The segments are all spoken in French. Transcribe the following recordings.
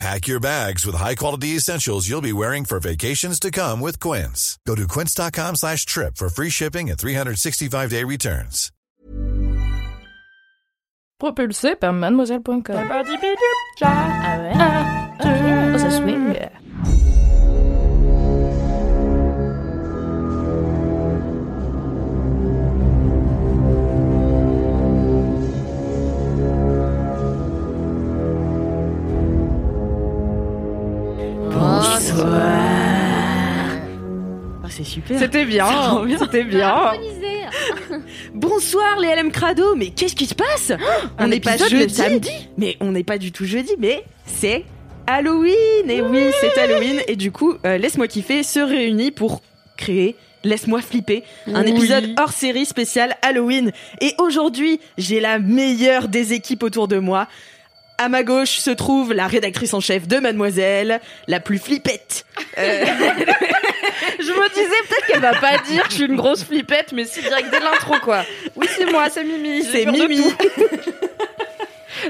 Pack your bags with high-quality essentials you'll be wearing for vacations to come with Quince. Go to quince.com slash trip for free shipping and 365-day returns. Propulsé par mademoiselle.com. Ah ouais. Oh, ça swing. Ah, super. C'était bien, c'était bien. Bonsoir les LM Crado, mais qu'est-ce qui se passe? On Un n'est pas jeudi, samedi mais on n'est pas du tout jeudi, mais c'est Halloween. Et oui, c'est Halloween. Et du coup, euh, laisse-moi kiffer se réunit pour créer. Laisse-moi flipper, un Oui. épisode hors série spécial Halloween. Et aujourd'hui, j'ai la meilleure des équipes autour de moi. À ma gauche se trouve la rédactrice en chef de Mademoiselle, la plus flippette. Euh, Je me disais peut-être qu'elle va pas dire que je suis une grosse flippette, mais c'est direct dès l'intro quoi. Oui, c'est moi, c'est Mimi. c'est Mimi.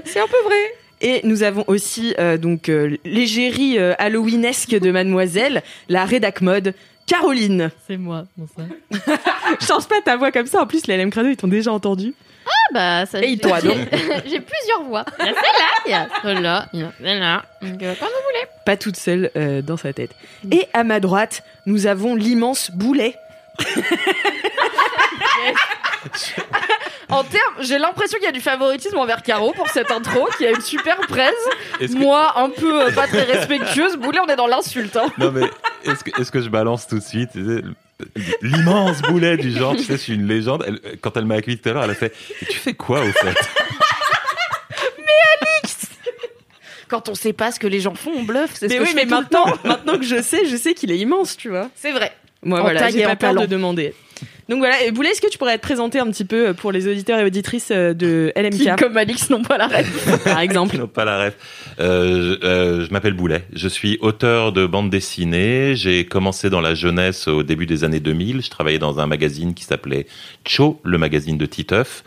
C'est un peu vrai. Et nous avons aussi euh, donc euh, l'égérie euh, Halloweenesque de Mademoiselle, la rédac mode Caroline. C'est moi, bonsoir. Change pas ta voix comme ça. En plus, les LM Crado, ils t'ont déjà entendu. Ah bah, ça, Et j'ai- toi, donc j'ai- plusieurs voix. Il y a celle-là, il y a celle-là, il y a celle-là. Donc, euh, comme vous voulez. Pas toute seule euh, dans sa tête. Et à ma droite, nous avons l'immense Boulet. En termes, j'ai l'impression qu'il y a du favoritisme envers Caro pour cette intro, qui a une super presse. Est-ce que- Moi, un peu euh, pas très respectueuse. Boulet, on est dans l'insulte. Hein. Non mais est-ce que, est-ce que je balance tout de suite tu sais, l'immense boulet du genre, tu sais, je suis une légende. Elle- quand elle m'a accueilli tout à l'heure, elle a fait Tu fais quoi au fait? Quand on sait pas ce que les gens font, on bluffe. C'est ce Mais que oui, je mais maintenant, maintenant que je sais, je sais qu'il est immense, tu vois. C'est vrai. Moi, En voilà, j'ai pas peur de demander. Donc voilà, et Boulet, est-ce que tu pourrais te présenter un petit peu euh, pour les auditeurs et auditrices euh, de Qui, LMK, comme Alix, n'ont pas la rêve. par exemple n'ont pas la rêve. Euh, je euh, je m'appelle Boulet. Je suis auteur de bande dessinée. J'ai commencé dans la jeunesse au début des années 2000. Je travaillais dans un magazine qui s'appelait Cho, le magazine de Titeuf.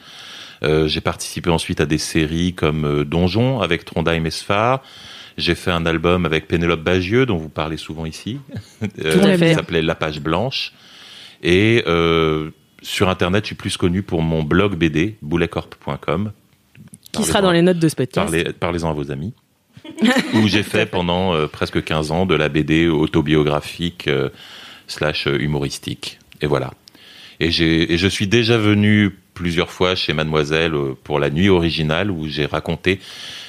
Euh, j'ai participé ensuite à des séries comme Donjon avec Trondheim et Sfar. J'ai fait un album avec Pénélope Bagieux, dont vous parlez souvent ici, euh, Tout à fait. qui s'appelait La Page Blanche. Et euh, sur Internet, je suis plus connu pour mon blog BD, bouletcorp.com. Qui sera dans les notes de ce podcast. Parlez, parlez-en à vos amis. où j'ai fait pendant euh, presque 15 ans de la BD autobiographique euh, slash humoristique. Et voilà. Et, j'ai, et je suis déjà venu plusieurs fois chez Mademoiselle pour la nuit originale où j'ai raconté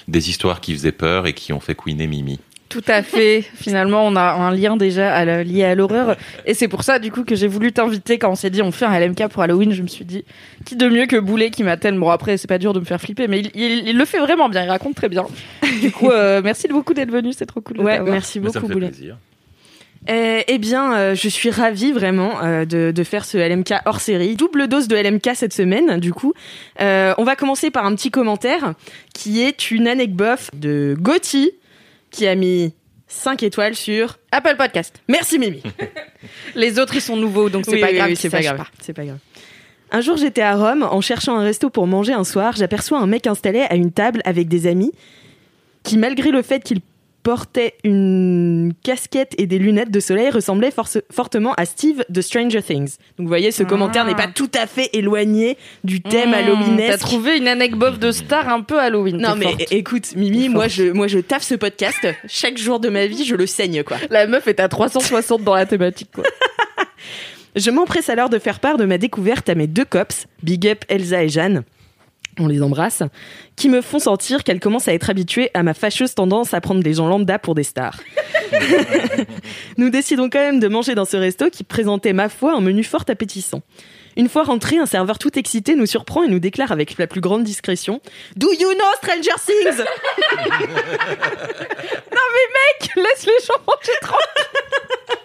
des histoires qui faisaient peur et qui ont fait couiner Mimi. Tout à fait. Finalement, on a un lien déjà à la- lié à l'horreur. Et c'est pour ça, du coup, que j'ai voulu t'inviter quand on s'est dit on fait un LMK pour Halloween. Je me suis dit, qui de mieux que Boulet qui m'a tellement. Bon, après, c'est pas dur de me faire flipper, mais il, il- il le fait vraiment bien. Il raconte très bien. Du coup, euh, merci beaucoup d'être venu. C'est trop cool de Ouais, merci ça beaucoup me fait Boulet. plaisir. Euh, eh bien, euh, je suis ravie vraiment euh, de, de faire ce LMK hors série. Double dose de LMK cette semaine, du coup. Euh, on va commencer par un petit commentaire qui est une anecdote de Gauthier qui a mis 5 étoiles sur Apple Podcast. Merci Mimi. Les autres, ils sont nouveaux, donc c'est Oui, pas oui, grave. oui, qu'ils c'est pas sachent grave. C'est pas grave. Un jour, j'étais à Rome en cherchant un resto pour manger un soir. J'aperçois un mec installé à une table avec des amis qui, malgré le fait qu'il portait une casquette et des lunettes de soleil, ressemblait fortement à Steve de Stranger Things. Donc, vous voyez, ce commentaire n'est pas tout à fait éloigné du thème Mmh, halloweenesque. T'as trouvé une anecdote de star un peu Halloween. Non mais forte. écoute Mimi, moi je moi je taffe ce podcast chaque jour de ma vie, je le saigne quoi. La meuf est à 360 dans la thématique, quoi. Je m'empresse alors de faire part de ma découverte à mes deux cops, Big Up, Elsa et Jeanne. On les embrasse, qui me font sentir qu'elles commencent à être habituées à ma fâcheuse tendance à prendre des gens lambda pour des stars. Nous décidons quand même de manger dans ce resto qui présentait, ma foi, un menu fort appétissant. Une fois rentré, un serveur tout excité nous surprend et nous déclare avec la plus grande discrétion Do you know Stranger Things? Laisse les gens manger tranquille.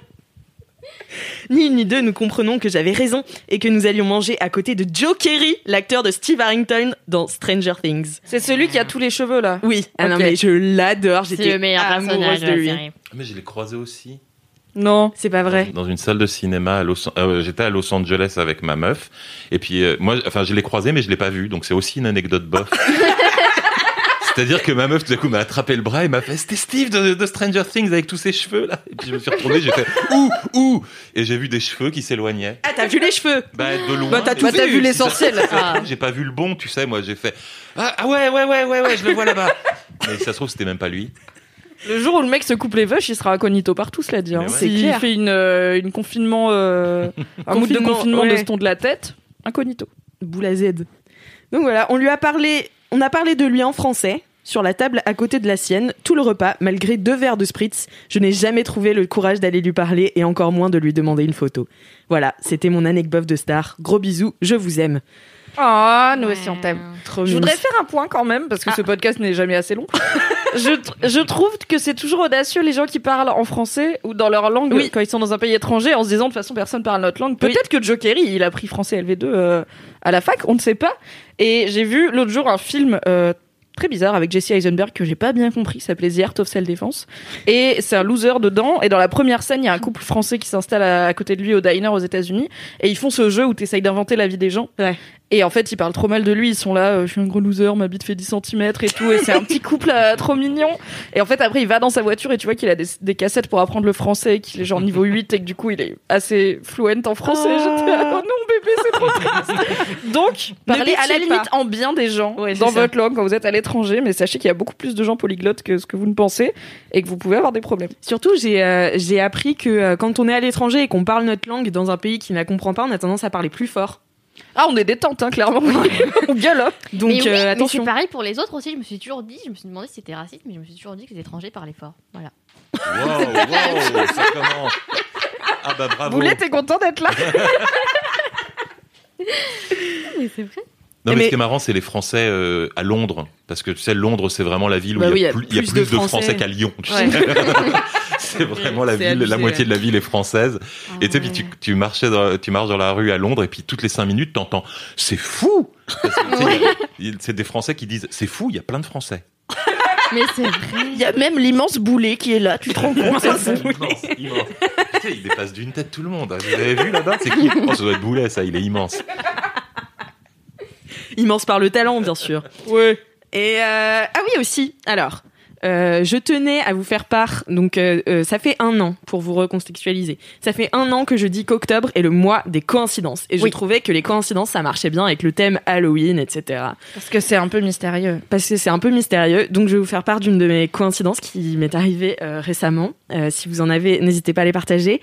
Ni une ni deux, nous comprenons que j'avais raison et que nous allions manger à côté de Joe Kerry, l'acteur de Steve Harrington dans Stranger Things. C'est celui qui a tous les cheveux là. Oui, ah non mais je l'adore, C'est j'étais le meilleur personnage amoureuse de lui. série. Mais je l'ai croisé aussi. Non. C'est pas vrai. Dans une salle de cinéma à Los euh, j'étais à Los Angeles avec ma meuf et puis euh, moi enfin je l'ai croisé mais je l'ai pas vu donc c'est aussi une anecdote bof. C'est-à-dire que ma meuf tout à coup m'a attrapé le bras et m'a fait c'était Steve de, de Stranger Things avec tous ses cheveux là et puis je me suis retourné j'ai fait ouh ouh et j'ai vu des cheveux qui s'éloignaient. Ah, t'as vu les cheveux Bah de loin. Bah, t'as tout Bah, t'as vu ça- l'essentiel. Ah. J'ai pas vu le bon, tu sais, moi j'ai fait ah, ah ouais ouais ouais ouais ouais, je le vois là-bas. Mais ça se trouve c'était même pas lui. Le jour où le mec se coupe les vaches, il sera incognito partout, cela dit. Hein. Ouais. S'il fait une, euh, une confinement, euh, un mood de Confinement, de ce ton de la tête, incognito. Boule à Z. Donc voilà, on lui a parlé, on a parlé de lui en français sur la table à côté de la sienne tout le repas, malgré deux verres de spritz. Je n'ai jamais trouvé le courage d'aller lui parler et encore moins de lui demander une photo. Voilà, c'était mon anecdote de star. Gros bisous, je vous aime. Ah, nous aussi on t'aime. Trop Je voudrais faire un point quand même, parce que Ah. ce podcast n'est jamais assez long. je, tr- je trouve que c'est toujours audacieux les gens qui parlent en français ou dans leur langue Oui. quand ils sont dans un pays étranger en se disant de toute façon personne parle notre langue. Peut-être que Joe Kerry, il a pris français LV2 euh, à la fac, on ne sait pas. Et j'ai vu l'autre jour un film euh, très bizarre avec Jesse Eisenberg que j'ai pas bien compris, ça s'appelait The Art of Self-Defense. Et c'est un loser dedans. Et dans la première scène, il y a un couple français qui s'installe à, à côté de lui au diner aux États-Unis. Et ils font ce jeu où tu essayes d'inventer la vie des gens. Ouais. Et en fait, ils parlent trop mal de lui. Ils sont là, euh, je suis un gros loser, ma bite fait 10 cm et tout. Et c'est un petit couple euh, trop mignon. Et en fait, après, il va dans sa voiture et tu vois qu'il a des, des cassettes pour apprendre le français, qu'il est genre niveau 8 et que du coup, il est assez fluent en français. Oh. J'étais là, oh non, bébé, c'est trop triste. Donc, parlez à la limite en bien des gens Ouais, dans ça. votre langue quand vous êtes à l'étranger. Mais sachez qu'il y a beaucoup plus de gens polyglottes que ce que vous ne pensez et que vous pouvez avoir des problèmes. Surtout, j'ai euh, j'ai appris que euh, quand on est à l'étranger et qu'on parle notre langue dans un pays qui ne la comprend pas, on a tendance à parler plus fort. Ah, on est détente, hein, clairement. on gueule. hein. Donc mais oui, euh, mais attention. c'est pareil pour les autres aussi. Je me suis toujours dit, je me suis demandé si c'était raciste, mais je me suis toujours dit que les étrangers parlaient fort. Voilà. Wow, wow, ça commence. Ah bah bravo. Boulet, t'es content d'être là Mais c'est vrai. Non, mais, Mais- ce qui est marrant, c'est les Français euh, à Londres. Parce que tu sais, Londres, c'est vraiment la ville où Bah il, oui, y a plus, il y a plus de Français, qu'à Lyon. tu Ouais. sais. c'est vraiment la ville, la moitié ouais. de la ville est française. et tu sais, puis tu, tu, marchais dans, tu marches dans la rue à Londres, et puis toutes les cinq minutes, t'entends « C'est fou !» C'est des Français qui disent « C'est fou, il y a plein de Français. Mais c'est vrai. Il y a même l'immense boulet qui est là, tu te rends compte C'est immense, immense. Tu sais, il dépasse d'une tête tout le monde. Vous avez vu là-bas? C'est qui? Oh, ça doit être Boulet, ça, il est immense. Immense par le talent, bien sûr. Ouais. Et euh, ah oui aussi. Alors, euh, je tenais à vous faire part. Donc, euh, euh, ça fait un an pour vous recontextualiser. Ça fait un an que je dis qu'octobre est le mois des coïncidences. Et je Oui. trouvais que les coïncidences ça marchait bien avec le thème Halloween, etc. Parce que c'est un peu mystérieux. Parce que c'est un peu mystérieux. Donc, je vais vous faire part d'une de mes coïncidences qui m'est arrivée euh, récemment. Euh, si vous en avez, n'hésitez pas à les partager.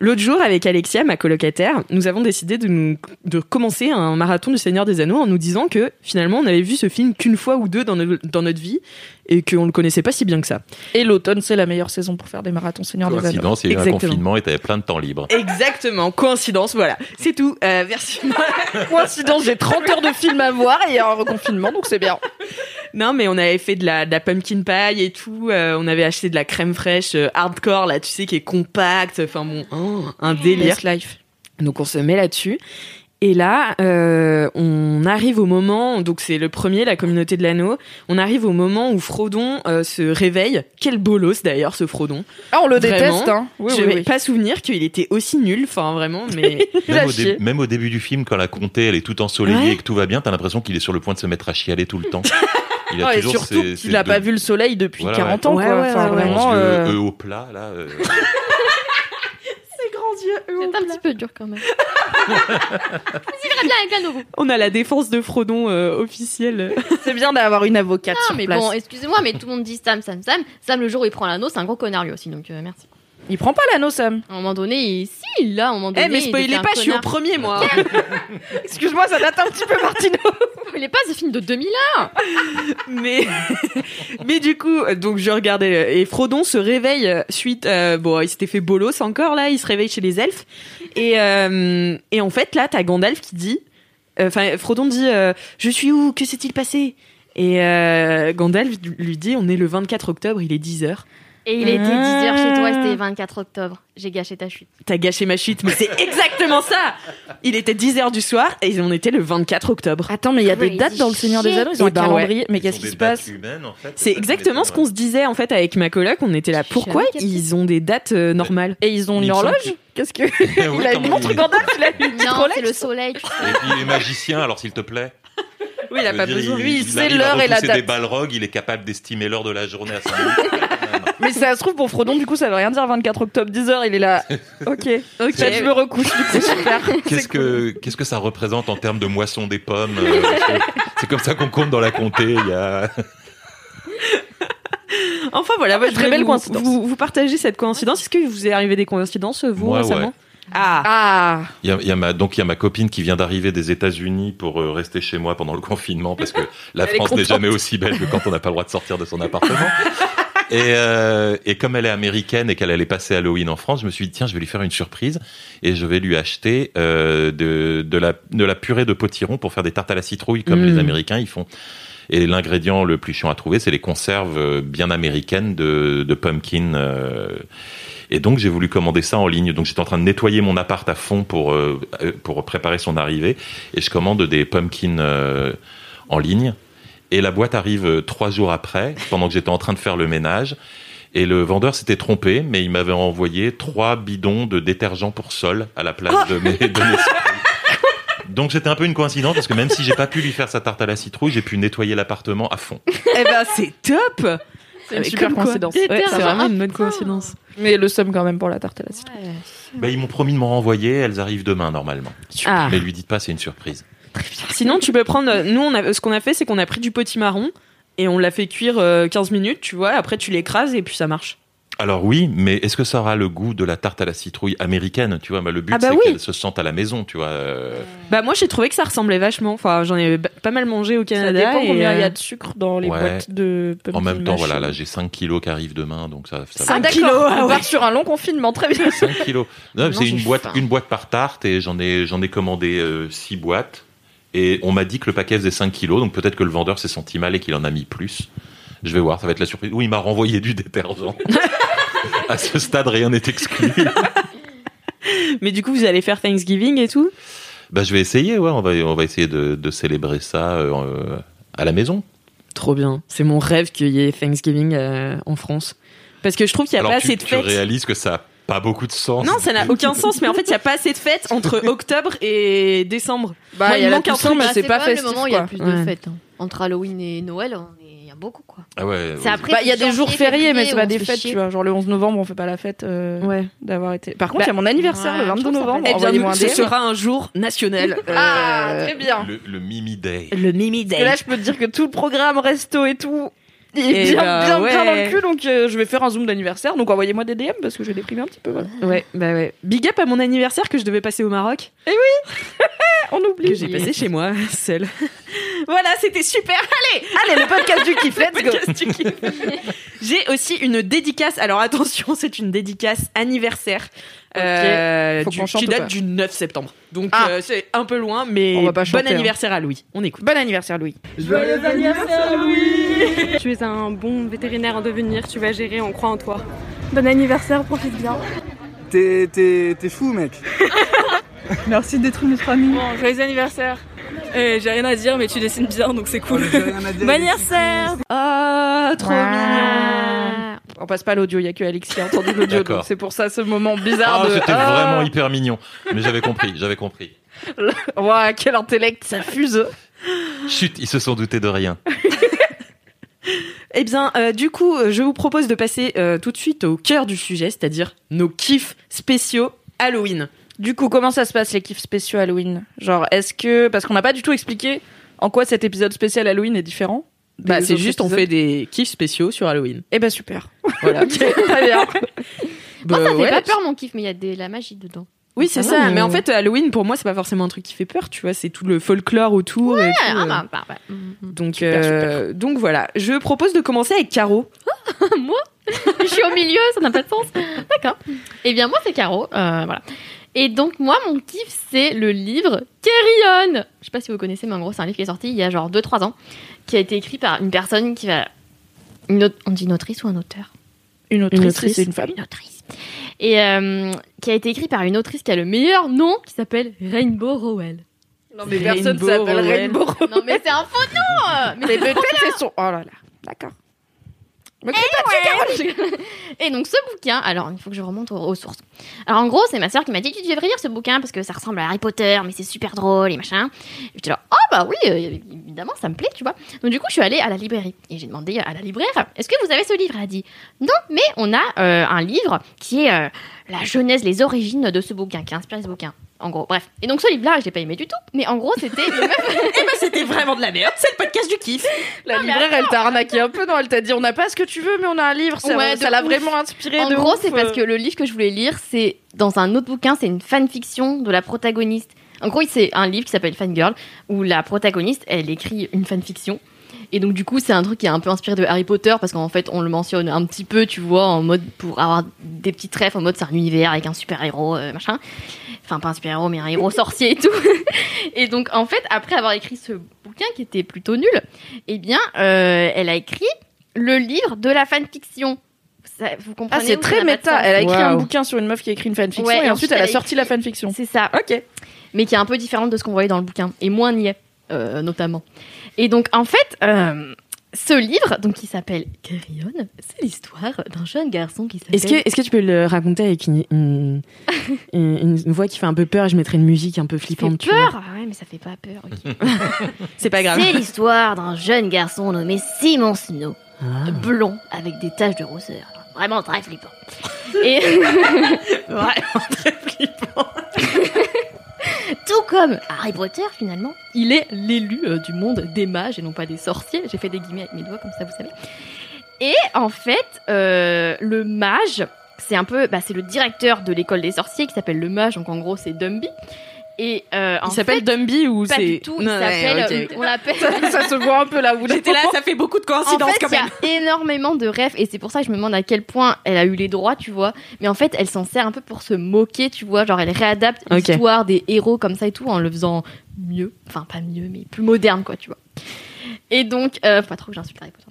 L'autre jour, avec Alexia, ma colocataire, nous avons décidé de, nous, de commencer un marathon du Seigneur des Anneaux en nous disant que finalement, on avait vu ce film qu'une fois ou deux dans, no- dans notre vie et qu'on le connaissait pas si bien que ça. Et l'automne, c'est la meilleure saison pour faire des marathons Seigneur des Anneaux. Coïncidence, il y a eu un Exactement. confinement et t'avais plein de temps libre. Exactement, coïncidence, voilà. C'est tout. Euh, merci. Coïncidence, j'ai 30 heures de film à voir et il y a un reconfinement, donc c'est bien. non, mais on avait fait de la, de la pumpkin pie et tout. euh, on avait acheté de la crème fraîche euh, hardcore, là, tu sais, qui est compacte. Enfin bon, oh, un délire. Best life. Donc on se met là-dessus. Et là, euh, on arrive au moment, donc c'est le premier, la communauté de l'anneau, on arrive au moment où Frodon euh, se réveille. Quel bolos d'ailleurs ce Frodon. Ah, on le Vraiment déteste, hein. Oui, Je oui, oui. pas souvenir qu'il était aussi nul, enfin vraiment, mais... A Même au, chié. dé- même au début du film, quand la comté elle est tout ensoleillée Ouais. et que tout va bien, t'as l'impression qu'il est sur le point de se mettre à chialer tout le temps. Il Ah, et toujours surtout ses- qu'il n'a deux- pas vu le soleil depuis Voilà, 40 ouais. ans, Ouais, quoi. ouais, enfin, ouais, ouais. vraiment. Euh, eux au plat, là. C'est un petit peu dur quand même. Bien avec. On a la défense de Frodon euh, officielle. C'est bien d'avoir une avocate Non, sur mais place. bon, excusez-moi, mais tout le monde dit Sam, Sam, Sam. Sam, le jour où il prend l'anneau, c'est un gros connard lui aussi, donc euh, merci. Il prend pas l'anneau, Sam. À un moment donné, il... si, là, à un moment donné. Eh, mais il spoilez pas, je suis au premier, moi. Excuse-moi, ça date un petit peu, Martino. Il est pas ce film de 2000 mais, mais du coup, donc je regardais, et Frodon se réveille euh, suite, euh, bon, il s'était fait bolos encore, là, il se réveille chez les elfes. Et, euh, et en fait, là, t'as Gandalf qui dit, euh, enfin, Frodon dit, je suis où? Que s'est-il passé? Et Gandalf lui dit, on est le 24 octobre, il est 10 heures. Et il était 10h chez toi, Ah. c'était 24 octobre. J'ai gâché ta chute. T'as gâché ma chute, mais c'est exactement ça Il était 10h du soir et on était le 24 octobre. Attends, mais il y a des dates dans le Seigneur des. Anneaux, ils ont Eh un ben ouais. calendrier. Mais qu'est-ce qui se passe. C'est exactement ce qu'on se disait en fait avec ma coloc. On était là. Pourquoi ils ont des dates euh, normales Et ils ont une horloge que- Qu'est-ce que. Il a une montre Gandalf, il a une Non, c'est le soleil. Et puis il est magicien, alors s'il te plaît. Oui, il a pas besoin. Lui, il il sait l'heure et la date. des balrogs, il est capable d'estimer l'heure de la journée à 5 minutes. Mais ça se trouve pour Frodon, du coup, ça veut rien dire 24 octobre 10h, il est là. Ok. Ok. Je me recouche, du coup, super. Qu'est-ce que qu'est-ce que ça représente en termes de moisson des pommes euh, C'est comme ça qu'on compte dans la comté. Il y a Enfin voilà, Ah, très belle vous, coïncidence. Vous, vous partagez cette coïncidence. Est-ce que vous est arrivé des coïncidences vous Moi, récemment ouais. Ah. Ah. Il y a, il y a ma, donc il y a ma copine qui vient d'arriver des États-Unis pour euh, rester chez moi pendant le confinement parce que la Elle France n'est jamais aussi belle que quand on n'a pas le droit de sortir de son appartement. Et, euh, et comme elle est américaine et qu'elle allait passer Halloween en France, je me suis dit tiens je vais lui faire une surprise et je vais lui acheter euh, de, de, la, de la purée de potiron pour faire des tartes à la citrouille comme Mm. les Américains ils font. Et l'ingrédient le plus chiant à trouver, c'est les conserves euh, bien américaines de, de pumpkin. euh, et donc j'ai voulu commander ça en ligne. Donc j'étais en train de nettoyer mon appart à fond pour euh, pour préparer son arrivée et je commande des pumpkins euh, en ligne. Et la boîte arrive euh, trois jours après, pendant que j'étais en train de faire le ménage. Et le vendeur s'était trompé, mais il m'avait envoyé trois bidons de détergent pour sol à la place de mes, de mes. Donc c'était un peu une coïncidence parce que même si j'ai pas pu lui faire sa tarte à la citrouille, j'ai pu nettoyer l'appartement à fond. Eh ben c'est top. C'est une super coïncidence. Ouais, c'est vraiment une bonne coïncidence. Mais le somme quand même pour la tarte à la citrouille. Ouais. Bah, ils m'ont promis de m'en renvoyer, elles arrivent demain normalement. Ah. Mais lui dites pas, c'est une surprise. Sinon, tu peux prendre. Nous, on a, ce qu'on a fait, c'est qu'on a pris du potimarron et on l'a fait cuire euh, 15 minutes, tu vois. Après, tu l'écrases et puis ça marche. Alors oui, mais est-ce que ça aura le goût de la tarte à la citrouille américaine Tu vois, bah, le but Ah bah c'est oui. qu'elle se sente à la maison, tu vois. euh, Bah, moi, j'ai trouvé que ça ressemblait vachement. Enfin, j'en ai pas mal mangé au Ça Canada. dépend et, combien il y euh, a de sucre dans les Ouais. boîtes de En même temps, voilà, là j'ai 5 kilos qui arrivent demain, donc ça, ça Cinq Ah va. kilos, ah on ouais. part sur un long confinement, très bien. 5 kilos. Non, Non, c'est une boîte, faim. une boîte par tarte et j'en ai, j'en ai commandé 6 boîtes. Et on m'a dit que le paquet faisait 5 kilos, donc peut-être que le vendeur s'est senti mal et qu'il en a mis plus. Je vais voir, ça va être la surprise. Oui, il m'a renvoyé du détergent. à ce stade, rien n'est exclu. Mais du coup, vous allez faire Thanksgiving et tout? Bah, je vais essayer, ouais, on va, on va essayer de, de célébrer ça euh, à la maison. Trop bien. C'est mon rêve qu'il y ait Thanksgiving euh, en France. Parce que je trouve qu'il n'y a Alors pas tu, assez de tu fêtes. réalises que ça a pas beaucoup de sens. Non, ça n'a aucun sens, mais en fait, il n'y a pas assez de fêtes entre octobre et décembre. Bah, Moi, il il y a la manque un Toussaint, truc. mais Bah, c'est pas le festif, moment où il y a plus Ouais. de fêtes. hein. Entre Halloween et Noël, on est- il y a beaucoup, quoi. Ah ouais. Bah, il y a des jours fériés, mais c'est pas des fêtes, chier. tu vois. Genre le 11 novembre, on fait pas la fête euh, Ouais. d'avoir été. Par contre, il y a Bah, mon anniversaire ouais, le je 22 trouve ça novembre. Eh bien, ce sera un jour national. Ah, Euh, très bien. Le, le Mimi Day. Le Mimi Day. que là, je peux te dire que tout le programme resto et tout il est Eh bien, bah, bien, ouais. bien dans le cul. Donc, euh, je vais faire un zoom d'anniversaire. Donc, envoyez-moi des DM parce que je vais déprimer un petit peu. Voilà. Ouais, bah ouais. Big up à mon anniversaire que je devais passer au Maroc, On que oublie. j'ai passé chez moi, seule. voilà, c'était super. Allez, le podcast du kiff, let's go. J'ai aussi une dédicace. Alors attention, c'est une dédicace anniversaire euh, Faut du- chante qui date du 9 septembre. Donc Ah. euh, c'est un peu loin, mais On va pas bon hein. anniversaire à Louis. On écoute. Bon anniversaire, Louis. Tu es un bon vétérinaire en devenir, tu vas gérer, on croit en toi. Bon anniversaire, profite bien. T'es, t'es, t'es fou, mec. Merci d'être notre ami. Bon, joyeux anniversaire. Eh, J'ai rien à dire, mais tu dessines bien, donc c'est cool. À dire. Bon anniversaire Ah, trop mignon. On passe pas l'audio, il y a que Alex qui a entendu l'audio. Donc C'est pour ça ce moment bizarre Ah, de. c'était Ah, vraiment hyper mignon. Mais j'avais compris, j'avais compris. Ouah, quel intellect, ça fuse. Chut, ils se sont doutés de rien. Eh bien, euh, du coup, euh, je vous propose de passer euh, tout de suite au cœur du sujet, c'est-à-dire nos kiffs spéciaux Halloween. Du coup, comment ça se passe les kiffs spéciaux Halloween? Genre, est-ce que parce qu'on n'a pas du tout expliqué en quoi cet épisode spécial Halloween est différent? Bah, c'est juste, on fait des kiffs spéciaux sur Halloween. Eh ben super. Voilà. Ok, très bien. Moi, Bah, ça fait ouais. pas peur, mon kiff, mais il y a de la magie dedans. Oui, c'est Ça ça. Mais... mais- en fait, Halloween, pour moi, c'est pas forcément un truc qui fait peur, tu vois. C'est tout le folklore autour. et tout, Ah, euh. bah, bah, bah. Mhm. Donc, Super, euh, donc voilà. Je propose de commencer avec Caro. moi Je suis au milieu, ça n'a pas de sens. D'accord. Eh bien, moi, c'est Caro. euh, voilà. Et donc, moi, mon kiff, c'est le livre Carry On. Je sais pas si vous connaissez, mais en gros, c'est un livre qui est sorti il y a genre 2-3 ans, qui a été écrit par une personne qui va. Une autre- On dit une autrice ou un auteur? Une autrice, Une autrice. c'est une femme. Une autrice. Et euh, qui a été écrit par une autrice qui a le meilleur nom, qui s'appelle Rainbow Rowell. Non, mais personne s'appelle Rainbow Non, mais c'est un faux nom Mais peut-être c'est son. Oh là là. D'accord. Me crie pas dessus, Caroline. Et donc ce bouquin, alors il faut que je remonte aux, aux sources. Alors en gros, c'est ma sœur qui m'a dit tu devrais lire ce bouquin parce que ça ressemble à Harry Potter, mais c'est super drôle et machin. Et j'étais là, oh bah oui, euh, évidemment, ça me plaît, tu vois. Donc du coup, je suis allée à la librairie et j'ai demandé à la libraire, est-ce que vous avez ce livre? Elle a dit, non, mais on a euh, un livre qui est euh, la genèse, les origines de ce bouquin, qui a inspiré ce bouquin. En gros, bref. Et donc ce livre-là, je l'ai pas aimé du tout. Mais en gros, c'était même Eh ben, c'était vraiment de la merde. C'est le podcast du kiff. La libraire, elle t'a arnaqué un peu, non? Elle t'a dit on n'a pas ce que tu veux, mais on a un livre. Ça Ouais, l'a vraiment inspiré. En de gros, c'est parce que le livre que je voulais lire, c'est dans un autre bouquin, c'est une fanfiction de la protagoniste. En gros, c'est un livre qui s'appelle Fangirl, où la protagoniste, elle écrit une fanfiction. Et donc, du coup, c'est un truc qui est un peu inspiré de Harry Potter, parce qu'en fait, on le mentionne un petit peu, tu vois, en mode pour avoir des petits trèfles, en mode c'est un univers avec un super-héros, euh, machin. Enfin, pas un super-héros, mais un héros sorcier et tout. et donc, en fait, après avoir écrit ce bouquin qui était plutôt nul, eh bien, euh, elle a écrit le livre de la fanfiction. Ça, vous Ah, comprenez c'est où très méta. Elle a écrit un bouquin sur une meuf qui a écrit une fanfiction Ouais, et ensuite elle a sorti écrit- la fanfiction. C'est ça. Ok. mais qui est un peu différente de ce qu'on voyait dans le bouquin et moins niais euh, notamment. Et donc en fait, euh, ce livre, donc qui s'appelle Carillon, c'est l'histoire d'un jeune garçon qui s'appelle. Est-ce que, est-ce que tu peux le raconter avec une, une, une- une voix qui fait un peu peur je mettrais une musique un peu Ça flippante fait tu peur Ah ouais, mais ça fait pas peur. C'est pas grave. C'est l'histoire d'un jeune garçon nommé Simon Snow, Ah. blond avec des taches de rousseur. Vraiment très flippant. Et Vraiment très flippant. Tout comme Harry Potter, finalement, il est l'élu euh, du monde des mages et non pas des sorciers. J'ai fait des guillemets avec mes doigts, comme ça, vous savez. Et en fait, euh, le mage, c'est un peu, bah, c'est le directeur de l'école des sorciers qui s'appelle le mage, donc en gros, c'est Dumby. Et euh, en Il s'appelle Dumby ou pas c'est du tout. Il Non, ouais, s'appelle, ok. on l'appelle. ça se voit un peu là où J'étais là, ça fait beaucoup de En coïncidences fait, quand il y même. a énormément de rêves et c'est pour ça que je me demande à quel point elle a eu les droits, tu vois. Mais en fait, elle s'en sert un peu pour se moquer, tu vois. Genre, elle réadapte l'histoire des héros comme ça et tout en le faisant mieux. Enfin, pas mieux, mais plus moderne, quoi, tu vois. Et donc, euh, faut pas trop que j'insulte Harry Potter.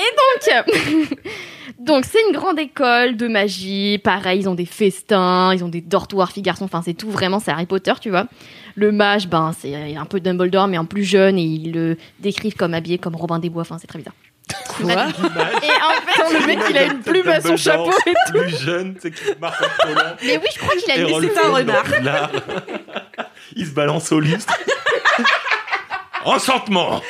Et donc, euh, donc c'est une grande école de magie. Pareil, ils ont des festins, ils ont des dortoirs filles garçons. Enfin, c'est tout vraiment, c'est Harry Potter, tu vois. Le mage, ben, c'est un peu Dumbledore, mais en plus jeune, et ils le décrivent comme habillé comme Robin des Bois. Enfin, c'est très bizarre. Quoi Et en fait, le mec il a une plume à son chapeau et tout. Plus jeune, c'est qui marque un collant. mais oui, je crois qu'il a Rolf c'est un renard. Il se balance au lustre. Enchantement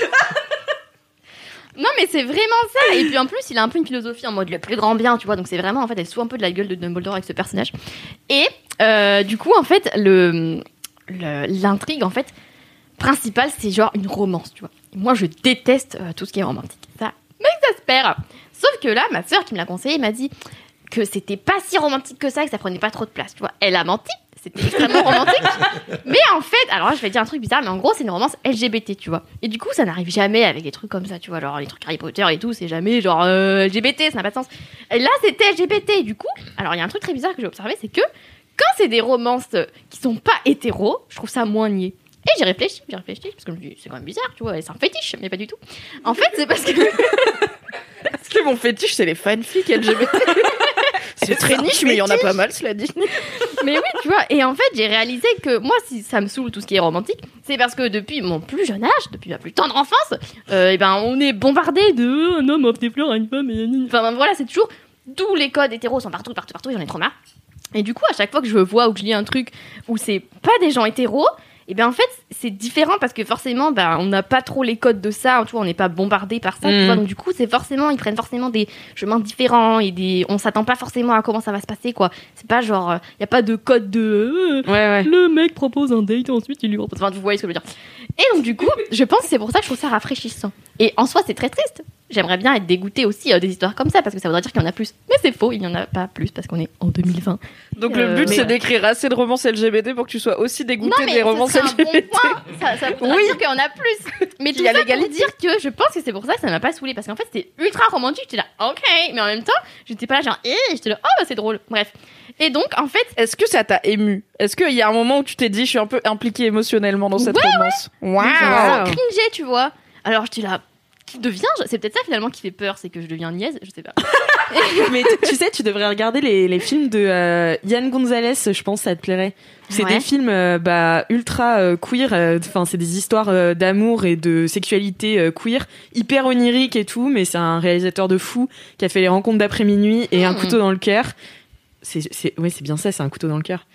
Non, mais c'est vraiment ça. Et puis en plus, il a un peu une philosophie en mode le plus grand bien, tu vois. Donc c'est vraiment, en fait, elle se fout un peu de la gueule de Dumbledore avec ce personnage. Et euh, du coup, en fait, le l'intrigue, en fait, principale, c'est genre une romance, tu vois. Moi, je déteste euh, tout ce qui est romantique. Ça m'exaspère. Sauf que là, ma sœur qui me l'a conseillé m'a dit que c'était pas si romantique que ça, que ça prenait pas trop de place, tu vois. Elle a menti. C'était extrêmement romantique. Mais en fait, alors là, je vais dire un truc bizarre, mais en gros, c'est une romance LGBT, tu vois. Et du coup, ça n'arrive jamais avec des trucs comme ça, tu vois. Alors, les trucs Harry Potter et tout, c'est jamais genre euh, LGBT, ça n'a pas de sens. Et là, c'était LGBT. Et du coup, alors il y a un truc très bizarre que j'ai observé, c'est que quand c'est des romances qui sont pas hétéros, je trouve ça moins niais. Et j'ai réfléchi, j'ai réfléchi, parce que je me dis, c'est quand même bizarre, tu vois, c'est un fétiche, mais pas du tout. En fait, c'est parce que. Parce que mon fétiche c'est les fanfics LGBT. c'est très niche mais il y en a pas mal cela dit. Mais oui, tu vois. Et en fait, j'ai réalisé que moi, si ça me saoule tout ce qui est romantique, c'est parce que depuis mon plus jeune âge, depuis ma plus tendre enfance, euh, eh ben, on est bombardé de euh, un homme offre des fleurs à une femme. et. Enfin, ben, voilà, c'est toujours tous les codes hétéros sont partout, partout, partout. J'en ai trop marre. Et du coup, à chaque fois que je vois ou que je lis un truc où c'est pas des gens hétéros, et bien en fait, c'est différent parce que forcément, ben, on n'a pas trop les codes de ça, tu vois, on n'est pas bombardé par ça, tu Mm. vois. Donc du coup, c'est forcément, ils prennent forcément des chemins différents et des, on s'attend pas forcément à comment ça va se passer, quoi. C'est pas genre, il y a pas de code de, euh, Ouais, ouais. le mec propose un date, ensuite il lui propose. Enfin, vous voyez ce que je veux dire. Et donc, du coup, je pense que c'est pour ça que je trouve ça rafraîchissant. Et en soi, c'est très triste. J'aimerais bien être dégoûtée aussi euh, des histoires comme ça, parce que ça voudrait dire qu'il y en a plus. Mais c'est faux, il n'y en a pas plus, parce qu'on est en 2020. Donc Euh, le but mais c'est d'écrire assez de romances LGBT pour que tu sois aussi dégoûté non, mais des romances ce serait un bon LGBT. point. Ça, ça voudrait Oui. dire qu'il y en a plus. Mais tout y a ça pour l'égalité. dire que je pense que c'est pour ça que ça m'a pas saoulé Parce qu'en fait, c'était ultra romantique. J'étais là, ok. Mais en même temps, j'étais pas là genre, eh, j'étais là, oh, bah, c'est drôle. Bref. Et donc, en fait, Est-ce que ça t'a ému? Est-ce qu'il y a un moment où tu t'es dit je suis un peu impliquée émotionnellement dans cette Ouais, romance? Genre, Waouh sans cringer, tu vois. Alors j'étais là, qui devient. C'est peut-être ça finalement qui fait peur, c'est que je deviens niaise, je sais pas. Mais tu sais, tu devrais regarder les, les films de euh, Yann Gonzalez, je pense, ça te plairait. C'est Ouais. des films euh, bah, ultra euh, queer, euh, enfin c'est des histoires euh, d'amour et de sexualité euh, queer, hyper onirique et tout, mais c'est un réalisateur de fou qui a fait les rencontres d'après minuit et un Mhm. couteau dans le cœur. C'est, c'est, ouais, c'est bien ça, c'est un couteau dans le cœur.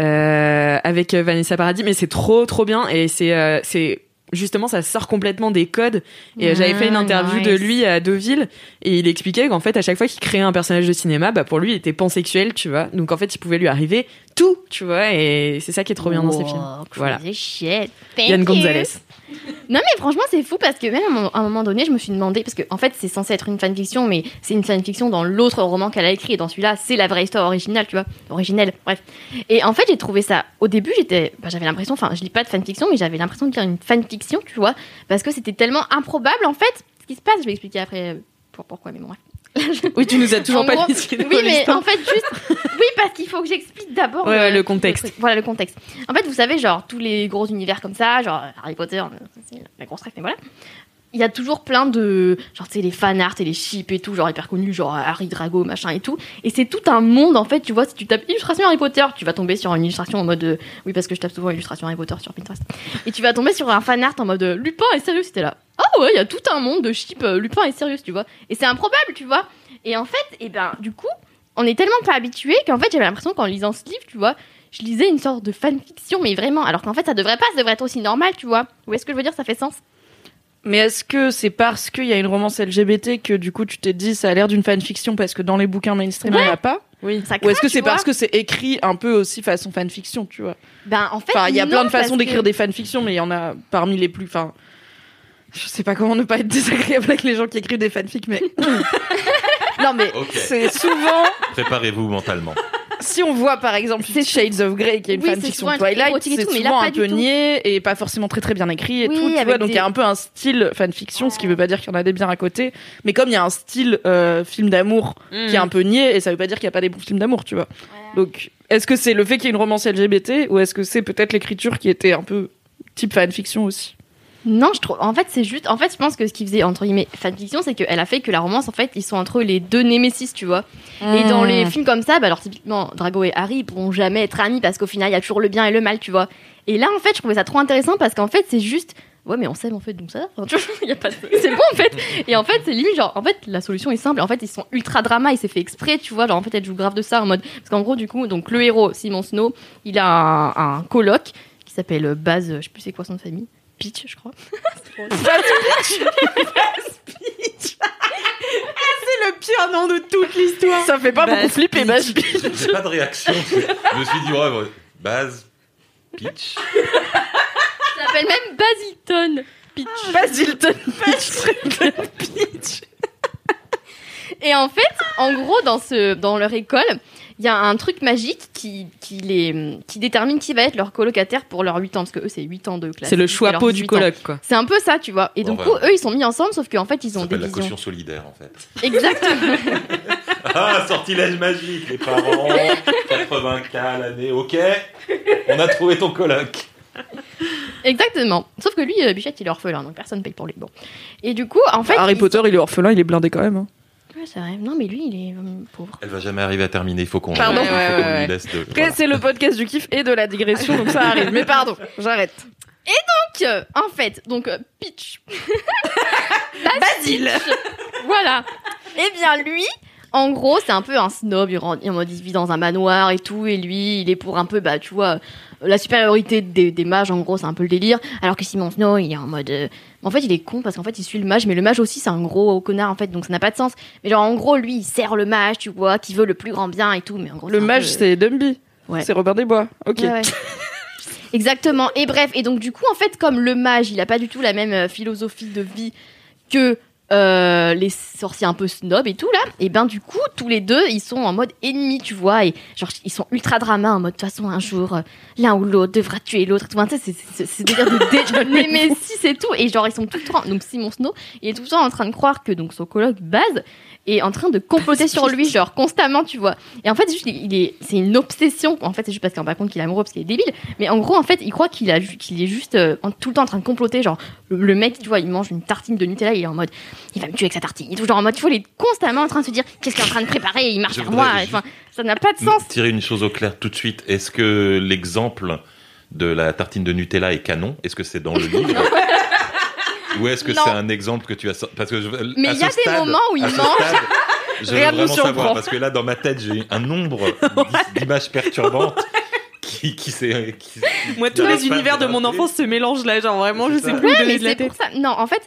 Euh, avec euh, Vanessa Paradis, mais c'est trop, trop bien et c'est, euh, c'est justement ça sort complètement des codes. Et j'avais fait une Ah, interview de lui à Deauville et il expliquait qu'en fait à chaque fois qu'il créait un personnage de cinéma, bah pour lui il était pansexuel, tu vois. Donc en fait il pouvait lui arriver tout, tu vois. Et c'est ça qui est trop bien dans ces films. Voilà. shit. Yann. Gonzalez. Non mais franchement c'est fou parce que même à un moment- donné je me suis demandé parce que en fait c'est censé être une fanfiction mais c'est une fanfiction dans l'autre roman qu'elle a écrit. Et dans celui-là c'est la vraie histoire originale tu vois. Originelle bref. Et en fait j'ai trouvé ça au début j'étais bah, j'avais l'impression enfin je lis pas de fanfiction mais j'avais l'impression de lire une fanfiction tu vois parce que c'était tellement improbable en fait ce qui se passe. Je vais expliquer après euh, pour- pourquoi mais bon. Oui, tu nous as toujours En pas gros, dit ce Oui, mais en fait, juste. Oui, parce qu'il faut que j'explique d'abord. Ouais, le contexte. Voilà, le contexte. En fait, vous savez, genre, tous les gros univers comme ça, genre Harry Potter, euh, c'est la grosse ref, mais voilà. Il y a toujours plein de. Genre, tu sais, les fan art et les chips et tout, genre hyper connus, genre Harry Drago, machin et tout. Et c'est tout un monde, en fait, tu vois, si tu tapes illustration Harry Potter, tu vas tomber sur une illustration en mode. euh, Oui, parce que je tape souvent illustration Harry Potter sur Pinterest. Et tu vas tomber sur un fan art en mode euh, Lupin est sérieux, c'était là. Oh ouais, il y a tout un monde de chips, euh, Lupin est sérieux, tu vois. Et c'est improbable, tu vois. Et en fait, et ben, du coup, on est tellement pas habitué qu'en fait, j'avais l'impression qu'en lisant ce livre, tu vois, je lisais une sorte de fanfiction, mais vraiment. Alors qu'en fait, ça devrait pas, ça devrait être aussi normal, tu vois. Où est-ce que je veux dire, ça fait sens? Mais est-ce que c'est parce qu'il y a une romance LGBT que du coup tu t'es dit ça a l'air d'une fanfiction parce que dans les bouquins mainstream il n'y en a pas Oui. Ça Ou est-ce craint, que c'est parce que c'est écrit un peu aussi façon fanfiction, tu vois? Ben, en fait, Enfin, il y a non, plein de façons que- d'écrire des fanfictions, mais il y en a parmi les plus. Enfin, je sais pas comment ne pas être désagréable avec les gens qui écrivent des fanfics, mais. non, mais c'est souvent. Préparez-vous mentalement. Si on voit par exemple Shades of Grey, qui est une Oui, fanfiction truc Twilight, c'est tout, mais là, souvent un peu niais et pas forcément très très bien écrit et Oui, tout, tu vois. Donc il y a un peu un style fanfiction, ce qui veut pas dire qu'il y en a des bien à côté, mais comme il y a un style euh, film d'amour qui est un peu niais, et ça veut pas dire qu'il y a pas des bons films d'amour, tu vois. Donc est-ce que c'est le fait qu'il y ait une romance LGBT ou est-ce que c'est peut-être l'écriture qui était un peu type fanfiction aussi? Non, je trouve. En fait, c'est juste. En fait, je pense que ce qui faisait entre guillemets fanfiction, c'est qu'elle a fait que la romance, en fait, ils sont entre les deux némésis, tu vois. Et dans les films comme ça, bah alors typiquement, Drago et Harry ils pourront jamais être amis parce qu'au final, il y a toujours le bien et le mal, tu vois. Et là, en fait, je trouvais ça trop intéressant parce qu'en fait, c'est juste. Ouais, mais on s'aime en fait, donc ça. Enfin, y a pas. de- C'est bon en fait. Et en fait, c'est limite genre. En fait, la solution est simple. En fait, ils sont ultra drama. Il s'est fait exprès, tu vois. Genre, en fait, elle joue grave de ça en mode. Parce qu'en gros, du coup, donc le héros Simon Snow, il a un, un coloc qui s'appelle Baz. Je sais plus c'est quoi son de famille. Peach, je crois. C'est le pire nom de toute l'histoire. Ça fait pas Bah, beaucoup flipper, bah, je- J'ai pas de réaction. Je me suis dit, ouais, ouais, base, pitch. Il s'appelle même Basilton. Peach. Basilton Et en fait, en gros, dans, ce, dans leur école, il y a un truc magique qui, qui, les, qui détermine qui va être leur colocataire pour leurs 8 ans. Parce que eux, c'est 8 ans de classe. C'est le choix peau du 18 ans. coloc, quoi. C'est un peu ça, tu vois. Et Bon, donc, bah, coup, eux, ils sont mis ensemble, sauf qu'en fait, ils Ça ont des s'appelle la visions. caution solidaire, en fait. Exactement. Ah, sortilège magique, les parents, 80K l'année, ok. On a trouvé ton coloc. Exactement. Sauf que lui, euh, Bichette, il est orphelin, donc personne paye pour lui. Bon. Et du coup, en fait. Harry Potter, il est orphelin, il est blindé quand même. hein. Ouais, c'est vrai. Non, mais lui, il est euh, pauvre. Elle va jamais arriver à terminer, il faut qu'on Pardon. lui laisse de. Après, voilà. c'est le podcast du kiff et de la digression, donc ça arrive. Mais pardon, j'arrête. Donc, euh, en fait, donc, euh, Peach. Basile. voilà. Eh bien, lui, en gros, c'est un peu un snob. Il, rend- en mode, il vit dans un manoir et tout. Et lui, il est pour un peu, bah, tu vois, euh, la supériorité des, des mages. En gros, c'est un peu le délire. Alors que Simon Snow, il est en mode. euh, en fait, il est con parce qu'en fait, il suit le mage. Mais le mage aussi, c'est un gros connard, en fait. Donc, ça n'a pas de sens. Mais genre, en gros, lui, il sert le mage, tu vois, qui veut le plus grand bien et tout. Mais en gros, Le mage, peu- c'est Dumby. Ouais. C'est Robert Desbois. Ok. Ouais, ouais. Exactement. Et bref, et donc du coup, en fait, comme le mage, il a pas du tout la même euh, philosophie de vie que euh, les sorciers un peu snob et tout là, et ben du coup tous les deux ils sont en mode ennemi tu vois. Et genre ils sont ultra drama en mode de toute façon un jour euh, l'un ou l'autre devra tuer l'autre. Enfin, tu sais, c'est- c'est c'est délire de dé- Némésis et tout. Et genre ils sont tout le temps donc Simon Snow il est tout le temps en train de croire que donc son coloc Baz est en train de comploter sur lui genre constamment tu vois. Et en fait c'est juste il est c'est une obsession. En fait c'est juste parce rend pas compte qu'il est amoureux parce qu'il est débile. Mais en gros en fait il croit qu'il a qu'il est juste euh, tout le temps en train de comploter. Genre le, le mec tu vois il mange une tartine de Nutella il est en mode il va me tuer avec sa tartine il est toujours en mode tu vois il est constamment en train de se dire qu'est-ce qu'il est en train de préparer il marche vers moi enfin ça n'a pas de sens Tirer une chose au clair tout de suite. Est-ce que l'exemple de la tartine de Nutella est canon? Est-ce que c'est dans le livre? Ou est-ce que c'est un exemple que tu as Parce que je- Mais il y a des stade- moments où il mange. stade, Je veux vraiment savoir parce que là dans ma tête j'ai un nombre d'i- d'images perturbantes qui qui Moi, tous les univers de mon enfance se mélangent là, genre vraiment, je sais ça. plus où Ouais, donner mais de la tête. ça. Non, en fait,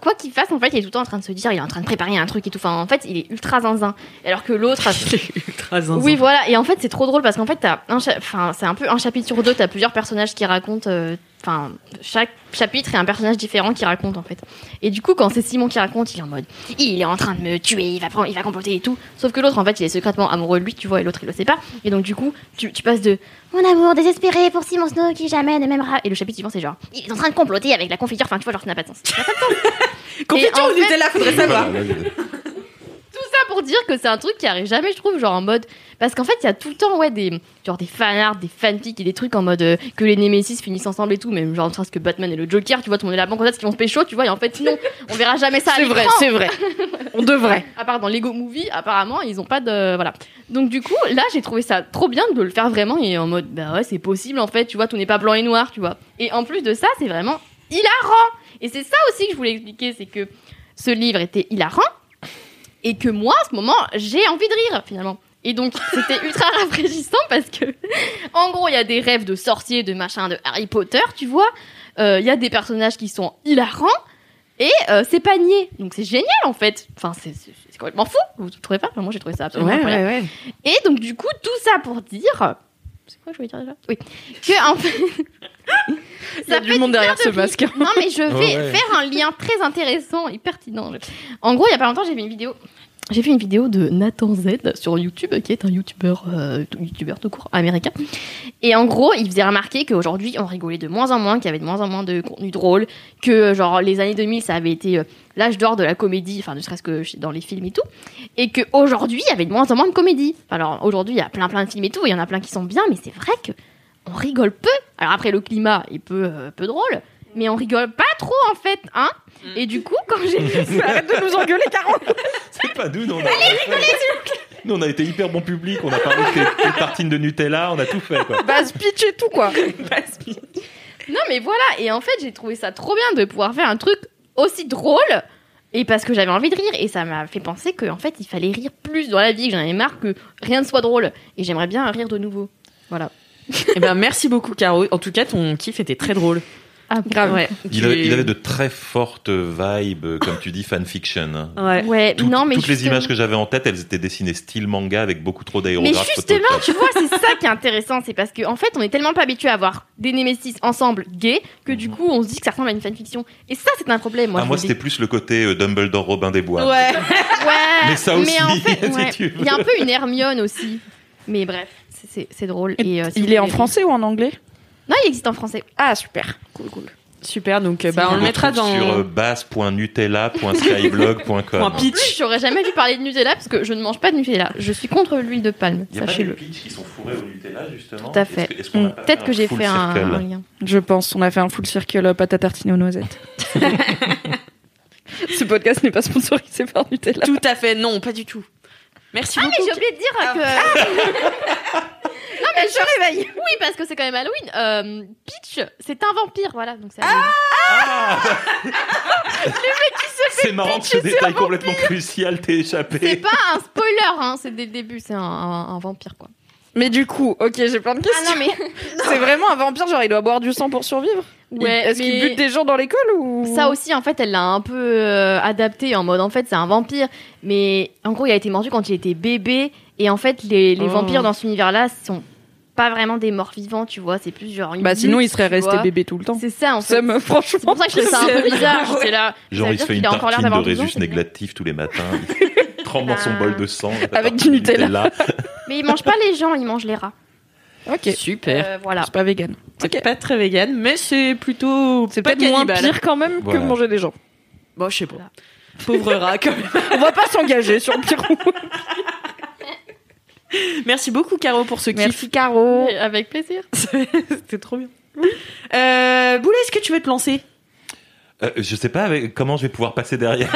quoi qu'il fasse, en fait, il est tout le temps en train de se dire, il est en train de préparer un truc et tout. Enfin, en fait, il est ultra zinzin. Alors que l'autre. Ultra zinzin. oui, voilà. Et en fait, c'est trop drôle parce qu'en fait, t'as un cha- enfin, c'est un peu un chapitre sur deux. T'as plusieurs personnages qui racontent. euh, Enfin, chaque chapitre est un personnage différent qui raconte en fait. Et du coup, quand c'est Simon qui raconte, il est en mode, il est en train de me tuer, il va prendre, il va comploter et tout. Sauf que l'autre, en fait, il est secrètement amoureux de lui, tu vois, et l'autre, il le sait pas. Et donc, du coup, tu, tu passes de mon amour désespéré pour Simon Snow qui jamais ne m'aimera. Et le chapitre suivant, c'est genre, il est en train de comploter avec la confiture. Enfin, tu vois, genre, ça n'a pas de sens. Ça n'a pas de sens. Confiture ou fait- Nutella, faudrait savoir. Là, Tout ça pour dire que c'est un truc qui arrive jamais, je trouve, genre en mode. Parce qu'en fait, il y a tout le temps, ouais, des, genre des fanarts, des fanfics et des trucs en mode euh, que les Nemesis finissent ensemble et tout, même genre, ne serait-ce que Batman et le Joker, tu vois, tout le monde est là-bas, peut-être qu'ils vont se pécho, tu vois, et en fait, non, on verra jamais ça C'est vrai, c'est vrai. On devrait. À part dans Lego Movie, apparemment, ils ont pas de. Voilà. Donc, du coup, là, j'ai trouvé ça trop bien de le faire vraiment et en mode, bah ouais, c'est possible en fait, tu vois, tout n'est pas blanc et noir, tu vois. Et en plus de ça, c'est vraiment hilarant. Et c'est ça aussi que je voulais expliquer, c'est que ce livre était hilarant et que moi, à ce moment, j'ai envie de rire finalement. Et donc, c'était ultra rafraîchissant parce que, en gros, il y a des rêves de sorciers, de machin, de Harry Potter, tu vois. Euh, Il y a des personnages qui sont hilarants et euh, c'est pas nié. Donc, c'est génial en fait. Enfin, c'est complètement fou. Vous trouvez pas? Enfin, Moi, j'ai trouvé ça absolument Ouais, incroyable. ouais, ouais. Et donc, du coup, tout ça pour dire. C'est quoi que je voulais dire déjà Oui. Que, en fait. Il y a du monde derrière ce masque. Non, mais je vais Ouais. faire un lien très intéressant et pertinent. En gros, il y a pas longtemps, j'ai vu une vidéo. J'ai vu une vidéo de Nathan Z sur YouTube, qui est un youtubeur, euh, tout court américain. Et en gros, il faisait remarquer qu'aujourd'hui, on rigolait de moins en moins, qu'il y avait de moins en moins de contenu drôle, que genre les années 2000, ça avait été euh, l'âge d'or de la comédie, enfin ne serait-ce que dans les films et tout, et qu'aujourd'hui, il y avait de moins en moins de comédie. Alors aujourd'hui, il y a plein plein de films et tout, il y en a plein qui sont bien, mais c'est vrai que on rigole peu. Alors après, le climat est peu, euh, peu drôle, mais on rigole pas trop en fait, hein Et du coup, quand j'ai vu Arrête de nous engueuler, Caro. C'est pas nous, nous, on a Nous, on a été hyper bon public, on a parlé de tes, tes tartines de Nutella, on a tout fait, quoi. Base pitch et tout, quoi. Non, mais voilà. Et en fait, j'ai trouvé ça trop bien de pouvoir faire un truc aussi drôle. Et parce que j'avais envie de rire. Et ça m'a fait penser qu'en fait, il fallait rire plus dans la vie. Que j'en avais marre que rien ne soit drôle. Et j'aimerais bien rire de nouveau. Voilà. Eh ben, merci beaucoup, Caro. En tout cas, ton kiff était très drôle. Ah, Grave. Ouais. Il avait, il avait de très fortes vibes, comme tu dis, fanfiction. Ouais. Non, mais toutes les justement- images que j'avais en tête, elles étaient dessinées style manga avec beaucoup trop Mais d'aérographes. justement, Photoshop. tu vois, c'est ça qui est intéressant. C'est parce qu'en en fait, on est tellement pas habitué à voir des Némésis ensemble gays que du coup, on se dit que ça ressemble à une fanfiction. Et ça, c'est un problème. Moi, Ah, moi, c'était plus le côté euh, Dumbledore Robin des Bois. Ouais. Ouais, Mais ça aussi, en fait, si il y a un peu une Hermione aussi. Mais bref, c'est- drôle. Et, euh, si Il est en français ou en anglais? Non, il existe en français. Ah, super. Cool, cool. Super, donc bah, On on le mettra dans. sur euh, base.nutella.skyblog.com. En plus, j'aurais jamais dû parler de Nutella parce que je ne mange pas de Nutella. Je suis contre l'huile de palme, Il y a pas des sachez-le. pitchs qui sont fourrés au Nutella, justement Tout à fait. Est-ce que- est-ce qu'on a Mm. pas Peut-être que j'ai full fait un, circle un lien. Je pense, on a fait un full circle euh, pâte à tartiner aux noisettes. Ce podcast n'est pas sponsorisé par Nutella. Tout à fait, non, pas du tout. Merci Ah, mais j'ai oublié de dire Ah. que. non, mais je réveille. Oui, parce que c'est quand même Halloween. Euh, Peach, c'est un vampire, voilà. Donc c'est Halloween. Ah C'est marrant que ce détail complètement crucial t'ait C'est échappé. pas un spoiler, hein. C'est dès le début, c'est un, un- un vampire, quoi. Mais du coup, ok, j'ai plein de Ah questions. non, mais. C'est vraiment un vampire, genre il doit boire du sang pour survivre? Ouais, Est-ce qu'il bute des gens dans l'école ou Ça aussi, en fait, elle l'a un peu euh, adapté en mode, en fait, c'est un vampire. Mais en gros, il a été mordu quand il était bébé. Et en fait, les, les Oh. vampires dans cet univers-là sont pas vraiment des morts vivants, tu vois. C'est plus genre. une Bah sinon, lutte, il serait resté vois. bébé tout le temps. C'est ça, en fait. Ça me, franchement. C'est pour ça que je trouvais ça un peu bizarre. J'étais là. Genre, il se fait une a encore l'air tartine de d'avoir 12 ans, résus néglatif tous les matins. Il dans son Ah. bol de sang. Avec du Nutella. Mais il mange pas les gens, il mange les rats. Ok. Super. Euh, voilà. C'est pas vegan. C'est pas très vegan, mais c'est plutôt. C'est pas peut-être moins pire quand même Voilà. que manger des gens. Bon, je sais pas. Pauvre rat, quand même. On va pas s'engager sur le pire coup. Merci beaucoup, Caro, pour ce kiff. Merci Caro. Avec plaisir. C'était trop bien. Euh, Boulet, est-ce que tu veux te lancer? Euh, je sais pas avec- comment je vais pouvoir passer derrière.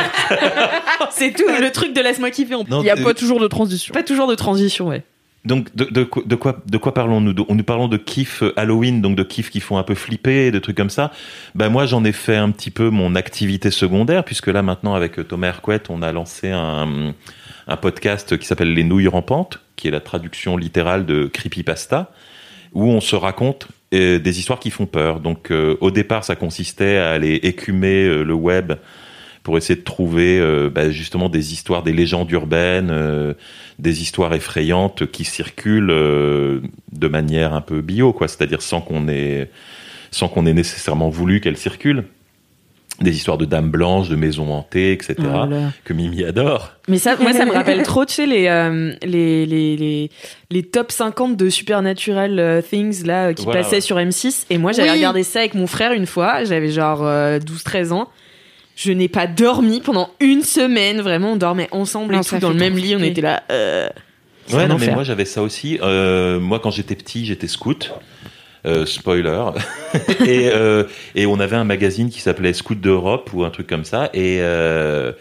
C'est tout le truc de laisse-moi kiffer. Il y a euh, pas toujours de transition. Pas toujours de transition, ouais. Donc de, de, quoi- parlons-nous Nous parlons de kiff euh, Halloween, donc de kiff qui font un peu flipper, de trucs comme ça. Ben moi j'en ai fait un petit peu mon activité secondaire puisque là maintenant avec euh, Thomas Hercouet on a lancé un, un podcast qui s'appelle Les Nouilles rampantes, qui est la traduction littérale de creepypasta, où on se raconte euh, des histoires qui font peur. Donc au départ ça consistait à aller écumer le web pour essayer de trouver euh, bah, justement des histoires, des légendes urbaines, euh, des histoires effrayantes qui circulent euh, de manière un peu bio, quoi, c'est-à-dire sans qu'on ait, sans qu'on ait nécessairement voulu qu'elles circulent. Des histoires de dames blanches, de maisons hantées, etc. que Mimi adore. Mais ça, moi, ça me rappelle trop, tu sais, les, euh, les, les, les, les top 50 de Supernatural Things, là, qui Voilà, passaient ouais. sur M6. Et moi, j'avais Oui. regardé ça avec mon frère une fois. J'avais genre euh, 12-13 ans. Je n'ai pas dormi pendant une semaine. Vraiment, on dormait ensemble Non, et tout, dans le même lit. On était là. Euh... Ouais, non, mais moi j'avais ça aussi. Euh, moi, quand j'étais petit, j'étais scout. Euh, spoiler. et, euh, et on avait un magazine qui s'appelait Scout d'Europe ou un truc comme ça. Et, euh,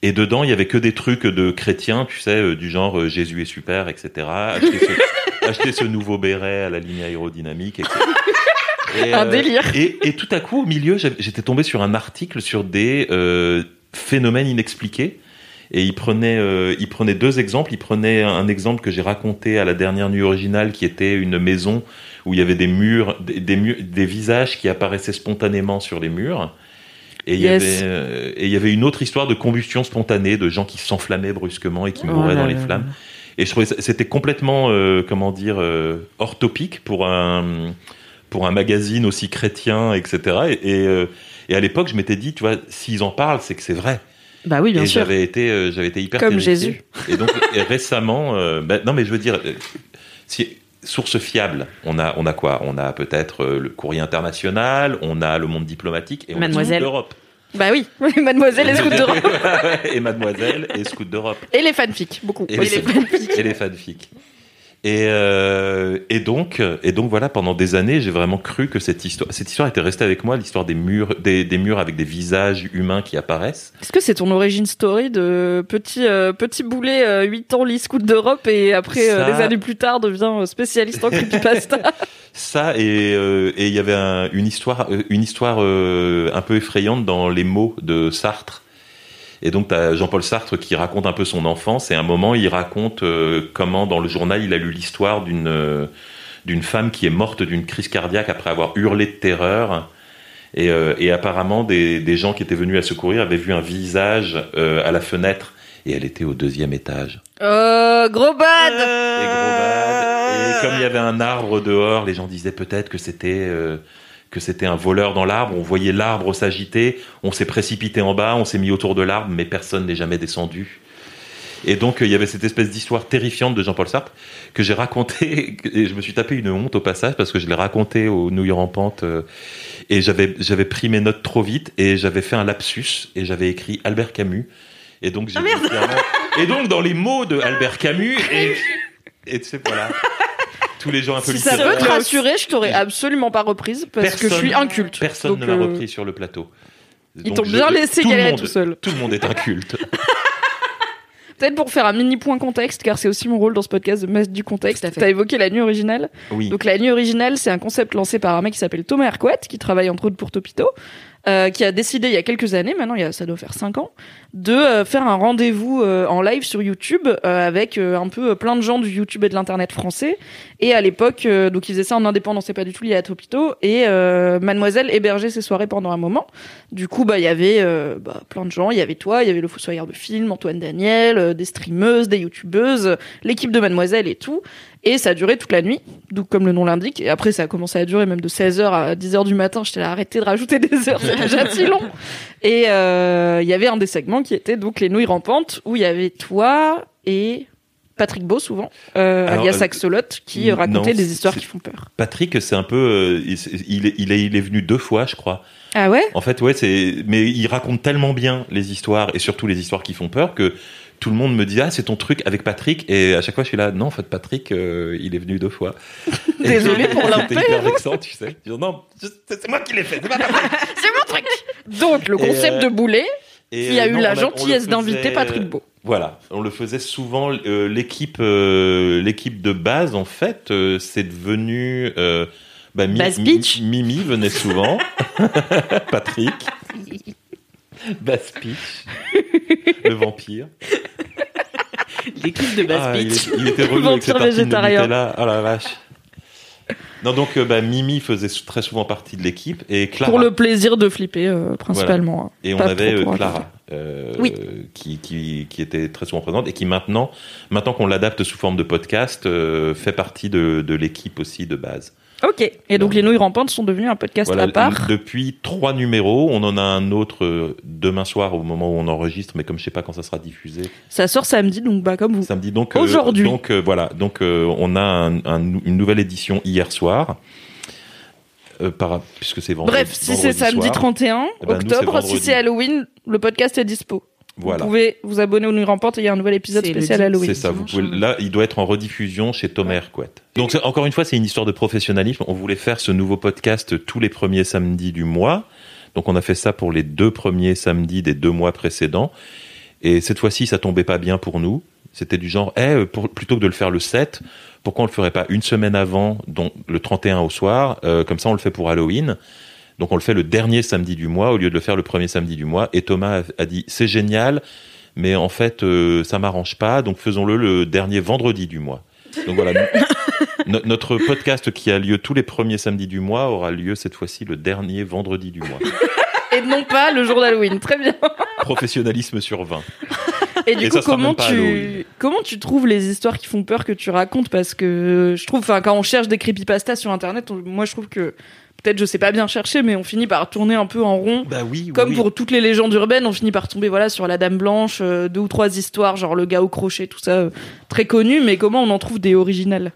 et dedans, il y avait que des trucs de chrétiens, tu sais, du genre Jésus est super, etc. Acheter ce, acheter ce nouveau béret à la ligne aérodynamique, etc. Et, Un euh, délire. Et, et tout à coup, au milieu, j'étais tombé sur un article sur des euh, phénomènes inexpliqués. Et il prenait, euh, il prenait deux exemples. Il prenait un exemple que j'ai raconté à la dernière nuit originale, qui était une maison où il y avait des murs, des, des, murs- des visages qui apparaissaient spontanément sur les murs. Et il, Yes. y avait, et il y avait une autre histoire de combustion spontanée, de gens qui s'enflammaient brusquement et qui Oh mouraient dans les flammes. Et je trouvais c'était complètement, euh, comment dire, euh, hors topique pour un, pour un magazine aussi chrétien, etc. Et, et, euh, et à l'époque, je m'étais dit, tu vois, s'ils en parlent, c'est que c'est vrai. Bah oui, bien et sûr. j'avais été, euh, j'avais été hyper Comme terrifié. Jésus. Et donc et récemment, euh, ben, non mais je veux dire, si, source fiable, on a, on a quoi? On a peut-être le courrier international, on a le monde diplomatique et on a l'Europe. Bah oui, Mademoiselle et Scout d'Europe. et Mademoiselle et Scout d'Europe. Et les fanfics, beaucoup. Et, les, et les fanfics. Et, euh, et donc, et donc voilà, pendant des années, j'ai vraiment cru que cette histoire, cette histoire était restée avec moi, l'histoire des murs, des, des murs avec des visages humains qui apparaissent. Est-ce que c'est ton origin story de petit, euh, petit boulet, euh, 8 ans, lit scout d'Europe et après, euh, Ça- des années plus tard, devient euh, spécialiste en creepypasta? Ça et euh, et il y avait un- une histoire, euh, une histoire euh, un peu effrayante dans les mots de Sartre. Et donc, t'as Jean-Paul Sartre qui raconte un peu son enfance, et à un moment, il raconte euh, comment, dans le journal, il a lu l'histoire d'une euh, d'une femme qui est morte d'une crise cardiaque après avoir hurlé de terreur. Et, euh, et apparemment, des, des gens qui étaient venus à secourir avaient vu un visage euh, à la fenêtre, et elle était au deuxième étage. Euh, gros bad Et gros bad. Et comme il y avait un arbre dehors, les gens disaient peut-être que c'était euh, que c'était un voleur dans l'arbre. On voyait l'arbre s'agiter. On s'est précipité en bas, on s'est mis autour de l'arbre, mais personne n'est jamais descendu. Et donc euh, il y avait cette espèce d'histoire terrifiante de Jean-Paul Sartre que j'ai raconté et je me suis tapé une honte au passage parce que je l'ai raconté aux nouilles rampantes euh, et j'avais j'avais pris mes notes trop vite et j'avais fait un lapsus et j'avais écrit Albert Camus et donc j'ai clairement- et donc dans les mots de Albert Camus et et tu sais voilà tous les gens un peu Si ça peut te rassurer, je t'aurais absolument pas reprise parce que je suis inculte. Personne Donc, ne m'a euh, repris sur le plateau. Ils t'ont bien laissé tout galérer monde- tout seul. Tout le monde est inculte. Peut-être pour faire un mini point contexte, car c'est aussi mon rôle dans ce podcast de mettre du contexte. Fait. T'as évoqué la nuit originale. Oui. Donc la nuit originale, c'est un concept lancé par un mec qui s'appelle Thomas Hercouet, qui travaille entre autres pour Topito, euh, qui a décidé il y a quelques années, maintenant il y a, ça doit faire 5 ans, de euh, faire un rendez-vous euh, en live sur YouTube avec un peu plein de gens du YouTube et de l'internet français. Et à l'époque, donc il faisait ça en indépendant, c'est pas du tout lié à Topito. Et Mademoiselle hébergeait ses soirées pendant un moment. Du coup, bah il y avait bah, plein de gens. Il y avait toi, il y avait le Fossoyeur de film, Antoine Daniel, des streameuses, des youtubeuses, l'équipe de Mademoiselle et tout. Et ça a duré toute la nuit, donc comme le nom l'indique. Et après, ça a commencé à durer même de 16h à 10h du matin. J'étais là, arrêtez de rajouter des heures, c'est déjà si long. Et euh, il y avait un des segments qui était donc les nouilles rampantes, où il y avait toi et Patrick Beau, souvent, euh, Alors, alias euh, Axolot, qui non, racontait des histoires qui font peur. Patrick, c'est un peu, euh, il, il est, il est, il est venu deux fois, je crois. Ah ouais? En fait, ouais, c'est, mais il raconte tellement bien les histoires et surtout les histoires qui font peur que tout le monde me dit ah c'est ton truc avec Patrick et à chaque fois je suis là non en fait Patrick euh, il est venu deux fois. Et Désolé pour C'était hyper vexant tu sais. Je dis, non c'est moi qui l'ai fait. c'est mon truc Donc, le Et, concept euh, de Boulet, Et, qui a euh, eu non, la gentillesse d'inviter Patrick Beau. Voilà, on le faisait souvent. euh, l'équipe, euh, l'équipe de base, en fait, euh, c'est devenu. Euh, bah, Mi-. Mimi venait souvent. Patrick. Bass Peach. le vampire. L'équipe de Bass Ah, il, il était relou avec ses Vampire tartines de. Nutella. Oh la vache. Non, donc euh, bah, Mimi faisait très souvent partie de l'équipe et Clara. Pour le plaisir de flipper, euh, principalement. hein. Et on avait euh, Clara, euh, Oui. qui, qui, qui était très souvent présente et qui maintenant, maintenant qu'on l'adapte sous forme de podcast, euh, fait partie de, de l'équipe aussi de base. Ok. Et donc, les nouilles rampantes sont devenues un podcast Voilà, à part. depuis trois numéros, on en a un autre euh, demain soir au moment où on enregistre, mais comme je sais pas quand ça sera diffusé, Ça sort samedi, donc bah comme vous. samedi. Donc euh, Aujourd'hui. donc euh, voilà, donc euh, on a un- un- une nouvelle édition hier soir. Par, puisque c'est vendredi. Bref, si c'est samedi soir. 31 Eh ben, nous, octobre, si c'est Halloween, le podcast est dispo. Voilà. Vous pouvez vous abonner aux Nuits Rampantes et il y a un nouvel épisode spécial Halloween. C'est ça, vous pouvez, là, il doit être en rediffusion chez Thomas Hercouet. Donc, encore une fois, c'est une histoire de professionnalisme. On voulait faire ce nouveau podcast tous les premiers samedis du mois. Donc, on a fait ça pour les deux premiers samedis des deux mois précédents. Et cette fois-ci, ça tombait pas bien pour nous. C'était du genre, eh, pour- plutôt que de le faire le 7, pourquoi on le ferait pas une semaine avant, donc le 31 au soir, euh, comme ça on le fait pour Halloween. Donc on le fait le dernier samedi du mois au lieu de le faire le premier samedi du mois. Et Thomas a, dit, c'est génial, mais en fait, euh, ça m'arrange pas, donc faisons-le le dernier vendredi du mois. Donc voilà, no- notre podcast qui a lieu tous les premiers samedis du mois aura lieu cette fois-ci le dernier vendredi du mois. Et non pas le jour d'Halloween. Très bien. Professionnalisme sur 20. Et du Et coup, comment tu comment tu trouves les histoires qui font peur que tu racontes? Parce que je trouve, enfin, quand on cherche des creepypastas sur Internet, on- moi je trouve que peut-être je sais pas bien chercher, mais on finit par tourner un peu en rond. Bah oui, Comme pour toutes les légendes urbaines, on finit par tomber voilà sur la Dame Blanche, euh, deux ou trois histoires, genre le gars au crochet, tout ça, euh, très connu. Mais comment on en trouve des originales?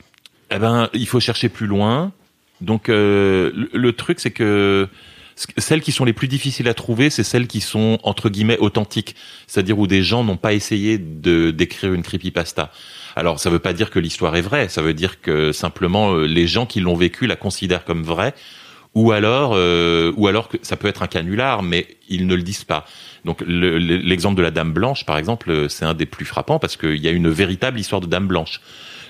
Eh ben, il faut chercher plus loin. Donc, euh, le, le truc, c'est que ce- celles qui sont les plus difficiles à trouver, c'est celles qui sont entre guillemets authentiques, c'est-à-dire où des gens n'ont pas essayé de d'écrire une creepypasta. Alors, ça veut pas dire que l'histoire est vraie, ça veut dire que simplement les gens qui l'ont vécu la considèrent comme vraie, ou alors, euh, ou alors que ça peut être un canular, mais ils ne le disent pas. Donc, le- le- l'exemple de la Dame Blanche, par exemple, c'est un des plus frappants parce qu'il y a une véritable histoire de Dame Blanche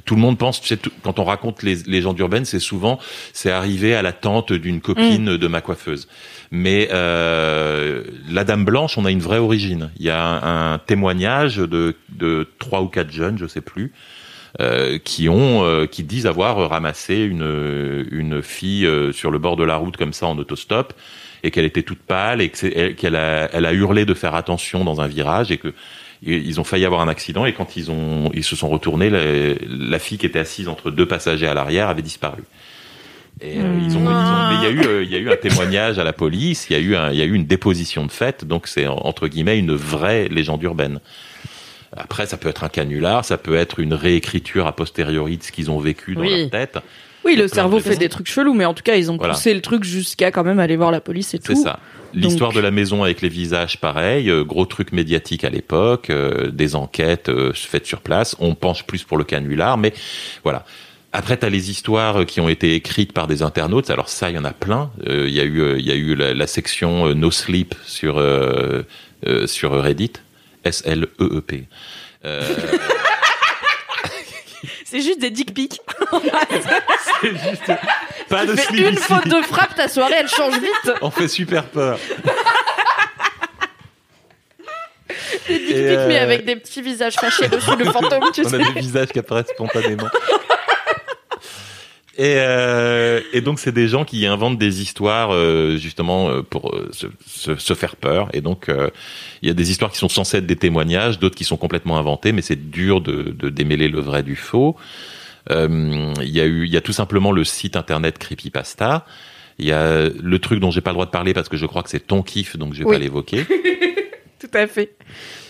tout le monde pense, tu sais, tout- quand on raconte les légendes urbaines, c'est souvent, c'est arrivé à la tante d'une copine de ma coiffeuse. Mais euh, la Dame Blanche, on a une vraie origine. Il y a un, un témoignage de, de trois ou quatre jeunes, je sais plus, euh, qui ont, euh, qui disent avoir ramassé une une fille euh, sur le bord de la route comme ça en autostop et qu'elle était toute pâle et qu'elle a, elle a hurlé de faire attention dans un virage et que ils ont failli avoir un accident et quand ils ont ils se sont retournés, la, la fille qui était assise entre deux passagers à l'arrière avait disparu. Et euh, ils, ont, ils ont- mais il y a eu euh, il y a eu un témoignage à la police, il y a eu un, il y a eu une déposition de fait, donc c'est entre guillemets une vraie légende urbaine. Après, ça peut être un canular, ça peut être une réécriture a posteriori de ce qu'ils ont vécu dans Oui. leur tête. Oui, le cerveau de fait des trucs chelous, mais en tout cas, ils ont Voilà. poussé le truc jusqu'à quand même aller voir la police et C'est tout. ça. L'histoire Donc- de la maison avec les visages, pareil, euh, gros truc médiatique à l'époque, euh, des enquêtes euh, faites sur place. On penche plus pour le canular, mais voilà. Après, tu as les histoires qui ont été écrites par des internautes. Alors ça, il y en a plein. Euh, Il y a eu, il y a eu la, la section No Sleep sur sur Reddit, S L E E P. Euh, C'est juste des dick pics. c'est juste pas de sleep une ici. faute de frappe, ta soirée, elle change vite. On fait super peur. Des dick pics, mais euh, avec des petits visages fâchés dessus, le fantôme, tu On sais. a des visages qui apparaissent spontanément. Et, euh, et donc c'est des gens qui inventent des histoires euh, justement euh, pour euh, se, se- se faire peur. Et donc euh, il y a des histoires qui sont censées être des témoignages, d'autres qui sont complètement inventées, mais c'est dur de, de démêler le vrai du faux. Euh, Il y a eu, il y a tout simplement le site internet Creepypasta. Il y a le truc dont j'ai pas le droit de parler parce que je crois que c'est ton kiff, donc je vais Oui. pas l'évoquer. Tout à fait.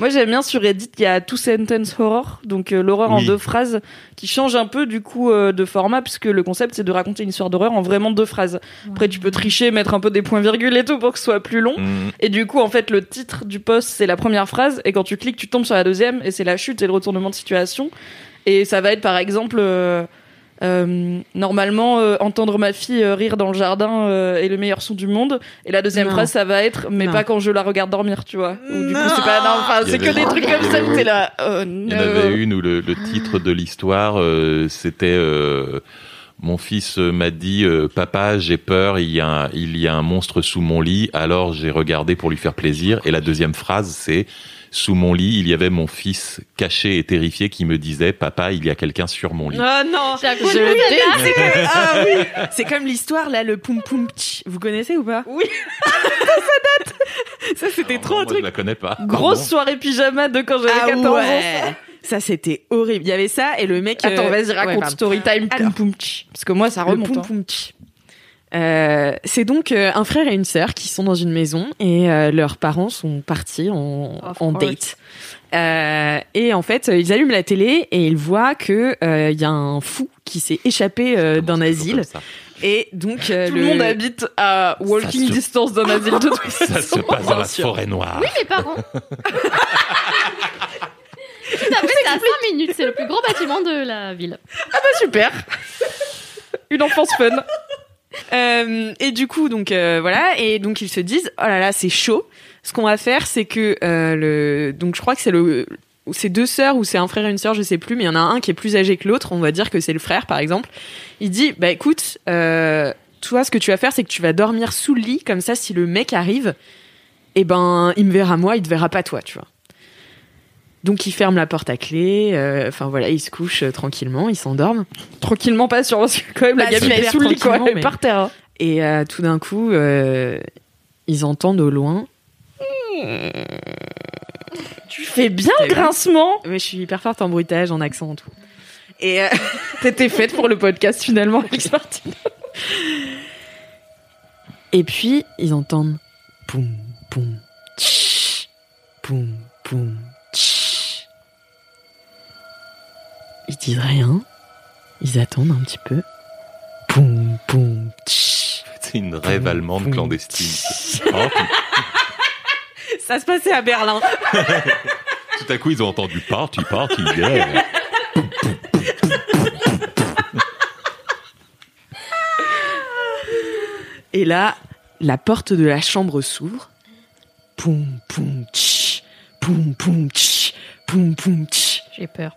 Moi, j'aime bien sur Reddit, il y a Two Sentence Horror, donc euh, l'horreur en deux phrases, qui change un peu du coup euh, de format, puisque le concept c'est de raconter une histoire d'horreur en vraiment deux phrases. Après, tu peux tricher, mettre un peu des points-virgules et tout pour que ce soit plus long. Mm. Et du coup, en fait, le titre du post, c'est la première phrase, et quand tu cliques, tu tombes sur la deuxième, et c'est la chute et le retournement de situation. Et ça va être, par exemple, euh, euh, normalement, euh, entendre ma fille euh, rire dans le jardin euh, est le meilleur son du monde. Et la deuxième Non. phrase, ça va être, mais Non. pas quand je la regarde dormir, tu vois. Ou du coup, c'est pas, non, enfin, Il y c'est que des trucs comme ça t'es là. Oh, Il y en avait une où le, le titre de l'histoire, euh, c'était euh, Mon fils m'a dit euh, Papa, j'ai peur, il y, a un, il y a un monstre sous mon lit. Alors j'ai regardé pour lui faire plaisir. Et la deuxième phrase, c'est Sous mon lit, il y avait mon fils caché et terrifié qui me disait Papa, il y a quelqu'un sur mon lit. Oh non Je Ah oui C'est comme l'histoire là, le poum poum tch. Vous connaissez ou pas Oui. ça date Ça c'était Alors, trop un Je truc la connais pas. Grosse Pardon. soirée pyjama de quand j'avais Ah 14 ans. ouais. Ça c'était horrible. Il y avait ça et le mec. Attends, euh, vas-y, raconte story time. Poum, poum, tch. Parce que moi, ça Le remonte. poum hein. poum tch. Euh, c'est donc euh, un frère et une sœur qui sont dans une maison et euh, leurs parents sont partis en, date. Euh, et en fait, ils allument la télé et ils voient que euh, il y a un fou qui s'est échappé euh, d'un asile. Et donc euh, Tout le monde habite à walking se- distance d'un asile de toute Ça se passe dans la sûr. forêt noire. Oui, mes parents. Tout à fait, c'est à 5 minutes. C'est le plus grand bâtiment de la ville. Ah, super. Une enfance fun. Euh, et du coup, donc euh, voilà, et donc ils se disent, oh là là, c'est chaud. Ce qu'on va faire, c'est que euh, le, donc je crois que c'est le, c'est deux sœurs ou c'est un frère et une sœur, je sais plus, mais il y en a un qui est plus âgé que l'autre. On va dire que c'est le frère, par exemple. Il dit, bah écoute, toi, ce que tu vas faire, c'est que tu vas dormir sous le lit, comme ça, si le mec arrive, eh ben, il me verra moi, il te verra pas toi, tu vois. Donc il ferme la porte à clé. euh, Enfin voilà, il se couche euh, tranquillement, il s'endorme. Tranquillement, pas sûr, parce que quand même, la gamine, est sous le lit, quoi. Elle est tranquillement, par terre. hein. Et euh, tout d'un coup, ils entendent au loin. Tu fais bien le grincement. Mais je suis hyper forte en bruitage, en accent, en tout. Et T'étais faite pour le podcast, finalement, Alex Martin. Et puis, ils entendent poum, poum, tch, poum, poum, disent rien. Ils attendent un petit peu. Poum, poum, tch. C'est une rêve allemande Poum. clandestine. Oh, Ça se passait à Berlin. tout à coup, ils ont entendu party, party, yeah. Et là, la porte de la chambre s'ouvre. Poum, poum, tch, poum, poum, tch, poum, poum, tch. J'ai peur.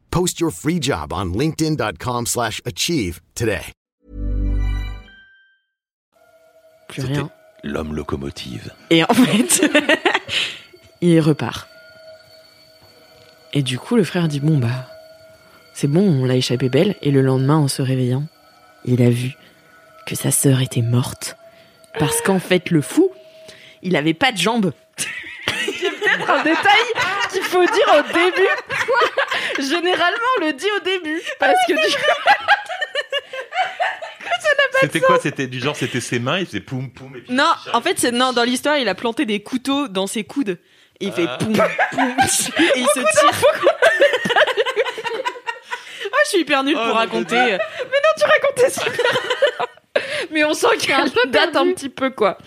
Post your free job on linkedin.com/achieve slash achieve today. Plus rien. l'homme locomotive. Et en fait, il repart. Et du coup, le frère dit Bon, bah, c'est bon, on l'a échappé belle. Et le lendemain, en se réveillant, il a vu que sa sœur était morte. Parce qu'en fait, le fou, il avait pas de jambes. Peut-être un détail qu'il faut dire au début. Généralement, on le dit au début. Parce que du C'était quoi C'était du genre, c'était ses mains, il faisait poum poum. Et puis Non, en fait, c'est non, dans l'histoire, il a planté des couteaux dans ses coudes. Et il fait Ah. poum, poum, et il se tire. Ah, je suis hyper nulle Oh, pour non, raconter. tu racontais super. Mais on sent qu'elle date perdu. un petit peu, quoi.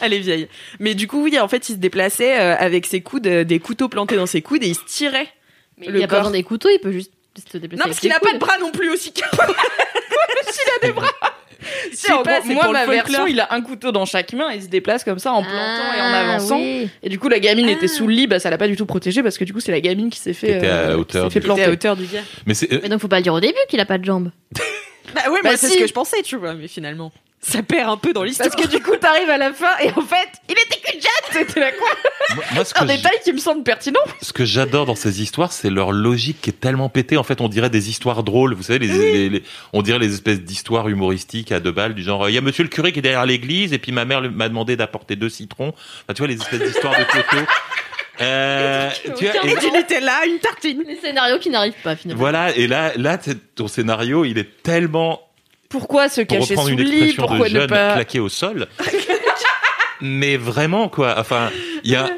Elle est vieille. Mais du coup, oui, en fait, il se déplaçait euh, avec ses coudes, euh, des couteaux plantés dans ses coudes et il se tirait. Mais Le il n'y a pas besoin des couteaux, il peut juste se déplacer. Non, parce qu'il ses a pas de bras non plus aussi. S'il a des bras. pas, gros, c'est moi, pour le ma version, il a un couteau dans chaque main, il se déplace comme ça en plantant et en Ah, avançant. oui. Et du coup, la gamine Ah. était sous le lit, bah, ça l'a pas du tout protégée parce que du coup, c'est la gamine qui s'est fait, était à euh, hauteur qui fait planter. à hauteur du gars. Mais c'est. euh, Mais donc, faut pas le dire au début qu'il a pas de jambes. Bah ouais, Bah moi c'est si. ce que je pensais, tu vois, mais finalement, ça perd un peu dans l'histoire. Parce que du coup, t'arrives à la fin et en fait, il était qu'une jatte C'était la quoi Moi, moi, ce Un détail qui me semble pertinent. ce que j'adore dans ces histoires, c'est leur logique qui est tellement pétée. En fait, on dirait des histoires drôles. Vous savez, les, les- les- on dirait les espèces d'histoires humoristiques à deux balles, du genre, il y a monsieur le curé qui est derrière l'église, et puis ma mère m'a demandé d'apporter deux citrons. Enfin, tu vois, les espèces d'histoires de Toto. Euh, tu vois, et- était là, une tartine. Les scénarios qui n'arrivent pas finalement. voilà, et là, là, ton scénario, il est tellement Pourquoi se pour cacher sous le lit expression Pourquoi de ne jeune pas claqué au sol. Mais vraiment quoi. Enfin, il y a.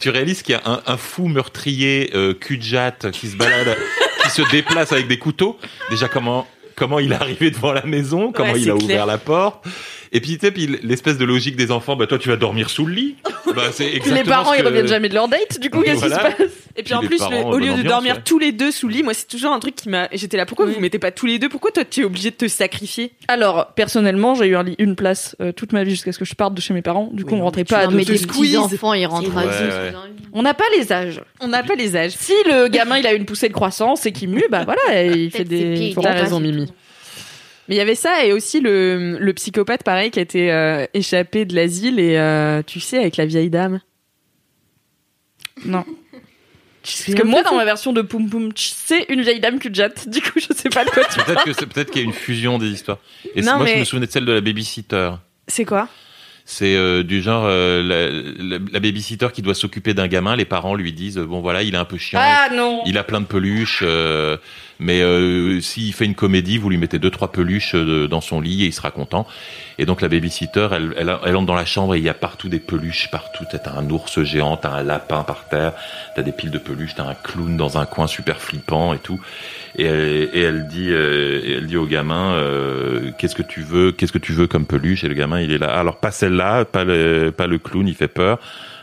Tu réalises qu'il y a un, un fou meurtrier euh, cul de jatte qui se balade, qui se déplace avec des couteaux. Déjà comment comment il est arrivé devant la maison, comment Ouais, il a clair. ouvert la porte? Et puis, tu sais, puis l'espèce de logique des enfants, bah toi tu vas dormir sous le lit. Bah, c'est exactement les parents, ce ils que- reviennent jamais de leur date, du coup, qu'est-ce Voilà. qui se passe? Et puis Puis en plus, parents, le- bonne au lieu de ambiance, dormir ouais. tous les deux sous le lit, moi c'est toujours un truc qui m'a. J'étais là, pourquoi Oui. vous vous mettez pas tous les deux? Pourquoi toi tu es obligé de te sacrifier? Alors, personnellement, j'ai eu un lit, une place euh, toute ma vie jusqu'à ce que je parte de chez mes parents. Du coup, Oui, on rentrait pas à deux. mais des squeeze. petits enfants, ils rentrent à Ouais, deux. ouais. On n'a pas les âges. On n'a pas les âges. Si le gamin il a une poussée de croissance et qu'il mue, bah voilà, il fait des. T'as raison, Mimi. Mais il y avait ça et aussi le, le psychopathe pareil qui a été euh, échappé de l'asile et euh, tu sais avec la vieille dame. Non. Parce que moi, dans ma version de Poum Poum, Tch, c'est une vieille dame de jatte. Du coup, je sais pas de quoi tu Peut-être que c'est peut-être qu'il y a une fusion des histoires. Et Non, moi, je me souvenais de celle de la babysitter. C'est quoi? C'est euh, du genre euh, la, la, la babysitter qui doit s'occuper d'un gamin. Les parents lui disent bon voilà, il est un peu chiant, Ah non il a plein de peluches, euh, mais euh, s'il fait une comédie, vous lui mettez deux trois peluches euh, dans son lit et il sera content. Et donc la babysitter, elle, elle, elle entre dans la chambre et il y a partout des peluches partout. T'as un ours géant, t'as un lapin par terre, t'as des piles de peluches, t'as un clown dans un coin super flippant et tout. Et elle, et elle dit, euh, elle dit au gamin, euh, qu'est-ce que tu veux, qu'est-ce que tu veux comme peluche? Et le gamin, il est là. Alors pas celle-là, pas le, pas le clown, il fait peur,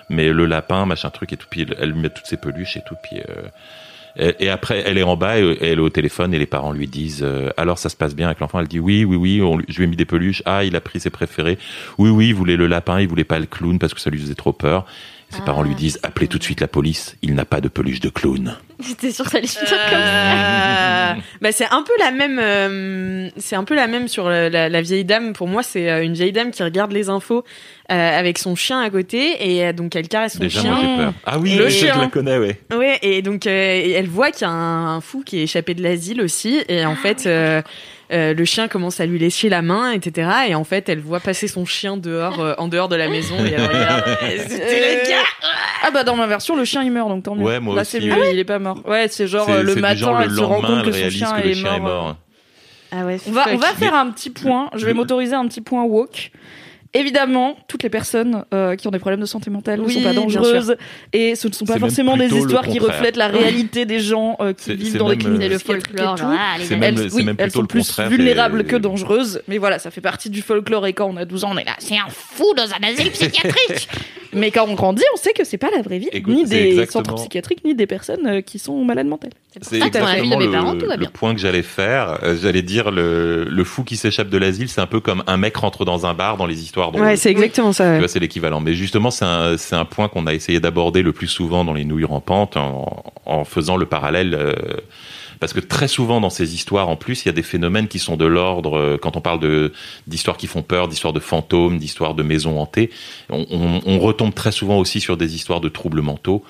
mais le lapin, machin truc et tout. Puis elle, elle lui met toutes ses peluches et tout. Puis euh, et, et après, elle est en bas elle est au téléphone et les parents lui disent euh, alors ça se passe bien avec l'enfant? Elle dit oui, oui, oui. On, je lui ai mis des peluches. Ah, il a pris ses préférés. Oui, oui, il voulait le lapin, il voulait pas le clown parce que ça lui faisait trop peur. Ses Ah, parents lui disent c'est appelez tout de suite la police. Il n'a pas de peluche de clown. J'étais sûre que ça allait finir comme ça. Bah c'est un peu la même euh, c'est un peu la même sur la, la- la vieille dame pour moi c'est euh, une vieille dame qui regarde les infos euh, avec son chien à côté et donc elle caresse son Déjà, chien moi j'ai peur. Ah oui, Le je chien. la connais, ouais. Ouais, et donc euh, elle voit qu'il y a un, un fou qui est échappé de l'asile aussi, et en fait, euh, euh, le chien commence à lui lécher la main, etc. Et en fait, elle voit passer son chien dehors, euh, en dehors de la maison, et elle regarde. et C'était le gars. Ah bah dans ma version, le chien il meurt donc tant mieux. Ouais, moi Là aussi, c'est mieux, ouais. il est pas mort. Ouais, c'est genre C'est- euh, le c'est du matin, genre, le elle se rend lendemain, compte elle que son réalise chien, que le est, chien mort. euh. mort. Ah ouais. On va, on va fuck. faire un petit point. Je vais m'autoriser un petit point woke. Évidemment, toutes les personnes euh, qui ont des problèmes de santé mentale ne sont pas dangereuses et ce ne sont pas forcément des le histoires qui reflètent la réalité des gens euh, qui C'est- vivent dans des C'est le folklore, genre, ah, les même- Elles, c'est oui, même elles plutôt sont le plus vulnérables et- que dangereuses, mais voilà, ça fait partie du folklore et quand on a 12 ans, on est là, c'est un fou dans un asile psychiatrique. mais quand on grandit, on sait que c'est pas la vraie vie, Écoute, ni des exactement- centres psychiatriques, ni des personnes euh, qui sont malades mentales. C'est exactement mes le, parents, le bien. point que j'allais faire. Euh, J'allais dire le, le fou qui s'échappe de l'asile, c'est un peu comme un mec rentre dans un bar dans les histoires Ouais, c'est exactement ça. Ouais. c'est l'équivalent. Mais justement, c'est un, point qu'on a essayé d'aborder le plus souvent dans les nouilles rampantes en, en faisant le parallèle. euh, parce que très souvent dans ces histoires, en plus, il y a des phénomènes qui sont de l'ordre, euh, quand on parle de d'histoires qui font peur, d'histoires de fantômes, d'histoires de maisons hantées, on, on- on retombe très souvent aussi sur des histoires de troubles mentaux.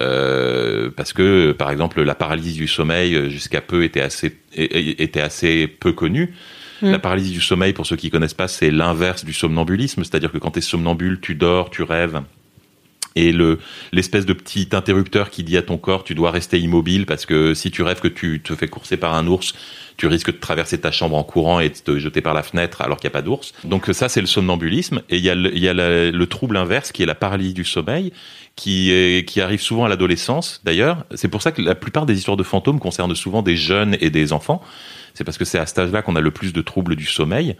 Euh, parce que, par exemple, la paralysie du sommeil jusqu'à peu était assez était assez peu connue. La paralysie du sommeil, pour ceux qui connaissent pas, c'est l'inverse du somnambulisme, c'est-à-dire que quand tu es somnambule, tu dors, tu rêves. Et le l'espèce de petit interrupteur qui dit à ton corps tu dois rester immobile parce que si tu rêves que tu te fais courser par un ours, tu risques de traverser ta chambre en courant et de te jeter par la fenêtre alors qu'il n'y a pas d'ours. Donc ça c'est le somnambulisme et il y a, le, il y a la- le trouble inverse qui est la paralysie du sommeil qui est, qui arrive souvent à l'adolescence d'ailleurs. C'est pour ça que la plupart des histoires de fantômes concernent souvent des jeunes et des enfants. C'est parce que c'est à cet âge-là qu'on a le plus de troubles du sommeil.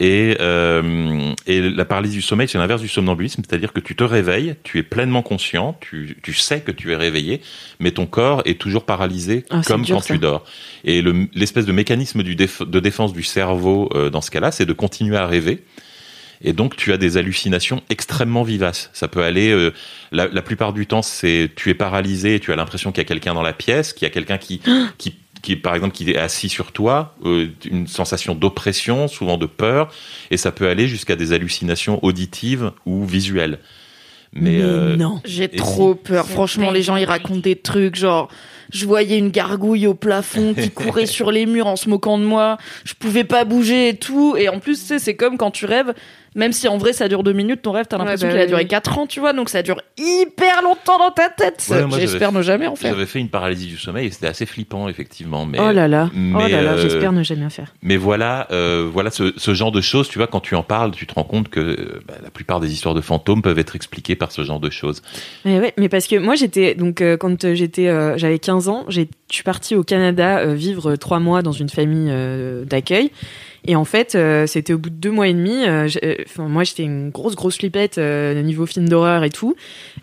Et, euh, et la paralysie du sommeil, c'est l'inverse du somnambulisme, c'est-à-dire que tu te réveilles, tu es pleinement conscient, tu, tu sais que tu es réveillé, mais ton corps est toujours paralysé Ah, comme dur, quand ça. tu dors. Et le- l'espèce de mécanisme du déf- de défense du cerveau euh, dans ce cas-là, c'est de continuer à rêver. Et donc tu as des hallucinations extrêmement vivaces. Ça peut aller, euh, la, la plupart du temps, c'est tu es paralysé, et tu as l'impression qu'il y a quelqu'un dans la pièce, qu'il y a quelqu'un qui, qui qui par exemple qui est assis sur toi, euh, une sensation d'oppression, souvent de peur, et ça peut aller jusqu'à des hallucinations auditives ou visuelles. Mais, euh, non. J'ai trop peur. Franchement, les gens, ils racontent des trucs genre. Je voyais une gargouille au plafond qui courait sur les murs en se moquant de moi. Je pouvais pas bouger et tout. Et en plus, tu sais, c'est comme quand tu rêves. Même si en vrai ça dure deux minutes, ton rêve, t'as l'impression bah qu'il a duré oui. quatre ans, tu vois. Donc ça dure hyper longtemps dans ta tête. Ouais, J'espère ne jamais en faire. J'avais fait une paralysie du sommeil et c'était assez flippant effectivement. Mais, oh là là. oh mais, là là, euh, j'espère ne jamais en faire. Mais voilà, euh, voilà ce, ce genre de choses. Tu vois, quand tu en parles, tu te rends compte que euh, bah, la plupart des histoires de fantômes peuvent être expliquées par ce genre de choses. Mais ouais, mais parce que moi j'étais donc euh, quand euh, j'étais euh, j'avais 15 ans, j'ai je suis partie au Canada euh, vivre trois mois dans une famille euh, d'accueil. Et en fait, euh, c'était au bout de deux mois et demi. moi, j'étais une grosse, grosse flippette euh, niveau film d'horreur et tout.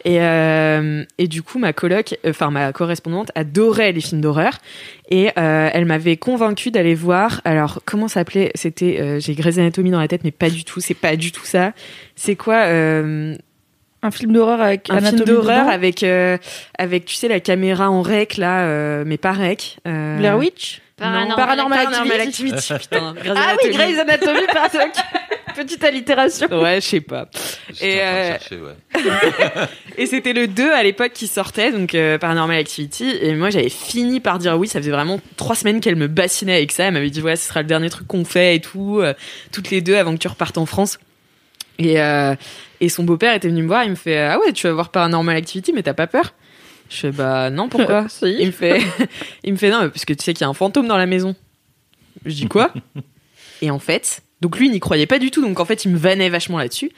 Et, et du coup, ma coloc, enfin ma correspondante, adorait les films d'horreur. Et elle m'avait convaincue d'aller voir. Alors, comment s'appelait? C'était, j'ai Grey's Anatomy dans la tête, mais pas du tout. C'est pas du tout ça. C'est quoi Un film d'horreur avec un film d'horreur avec euh, avec tu sais la caméra en rec là euh, mais pas rec euh, Blair Witch Paranormal non, Paranormal Paranormal Activity. Activity, putain Grey's Ah oui. Grey's Anatomy, pardon. Petite allitération. ouais je sais pas Et, euh, chercher, ouais. et c'était le 2 à l'époque qui sortait donc euh, Paranormal Activity et moi j'avais fini par dire oui ça faisait vraiment trois semaines qu'elle me bassinait avec ça elle m'avait dit ouais ce sera le dernier truc qu'on fait et tout euh, toutes les deux avant que tu repartes en France et euh, et son beau-père était venu me voir il me fait ah ouais tu vas voir Paranormal Activity mais t'as pas peur? Je fais bah non pourquoi Si. Il me fait, il me fait non, mais parce que tu sais qu'il y a un fantôme dans la maison. Je dis quoi? Et en fait, donc lui il n'y croyait pas du tout, donc en fait il me vannait vachement là-dessus.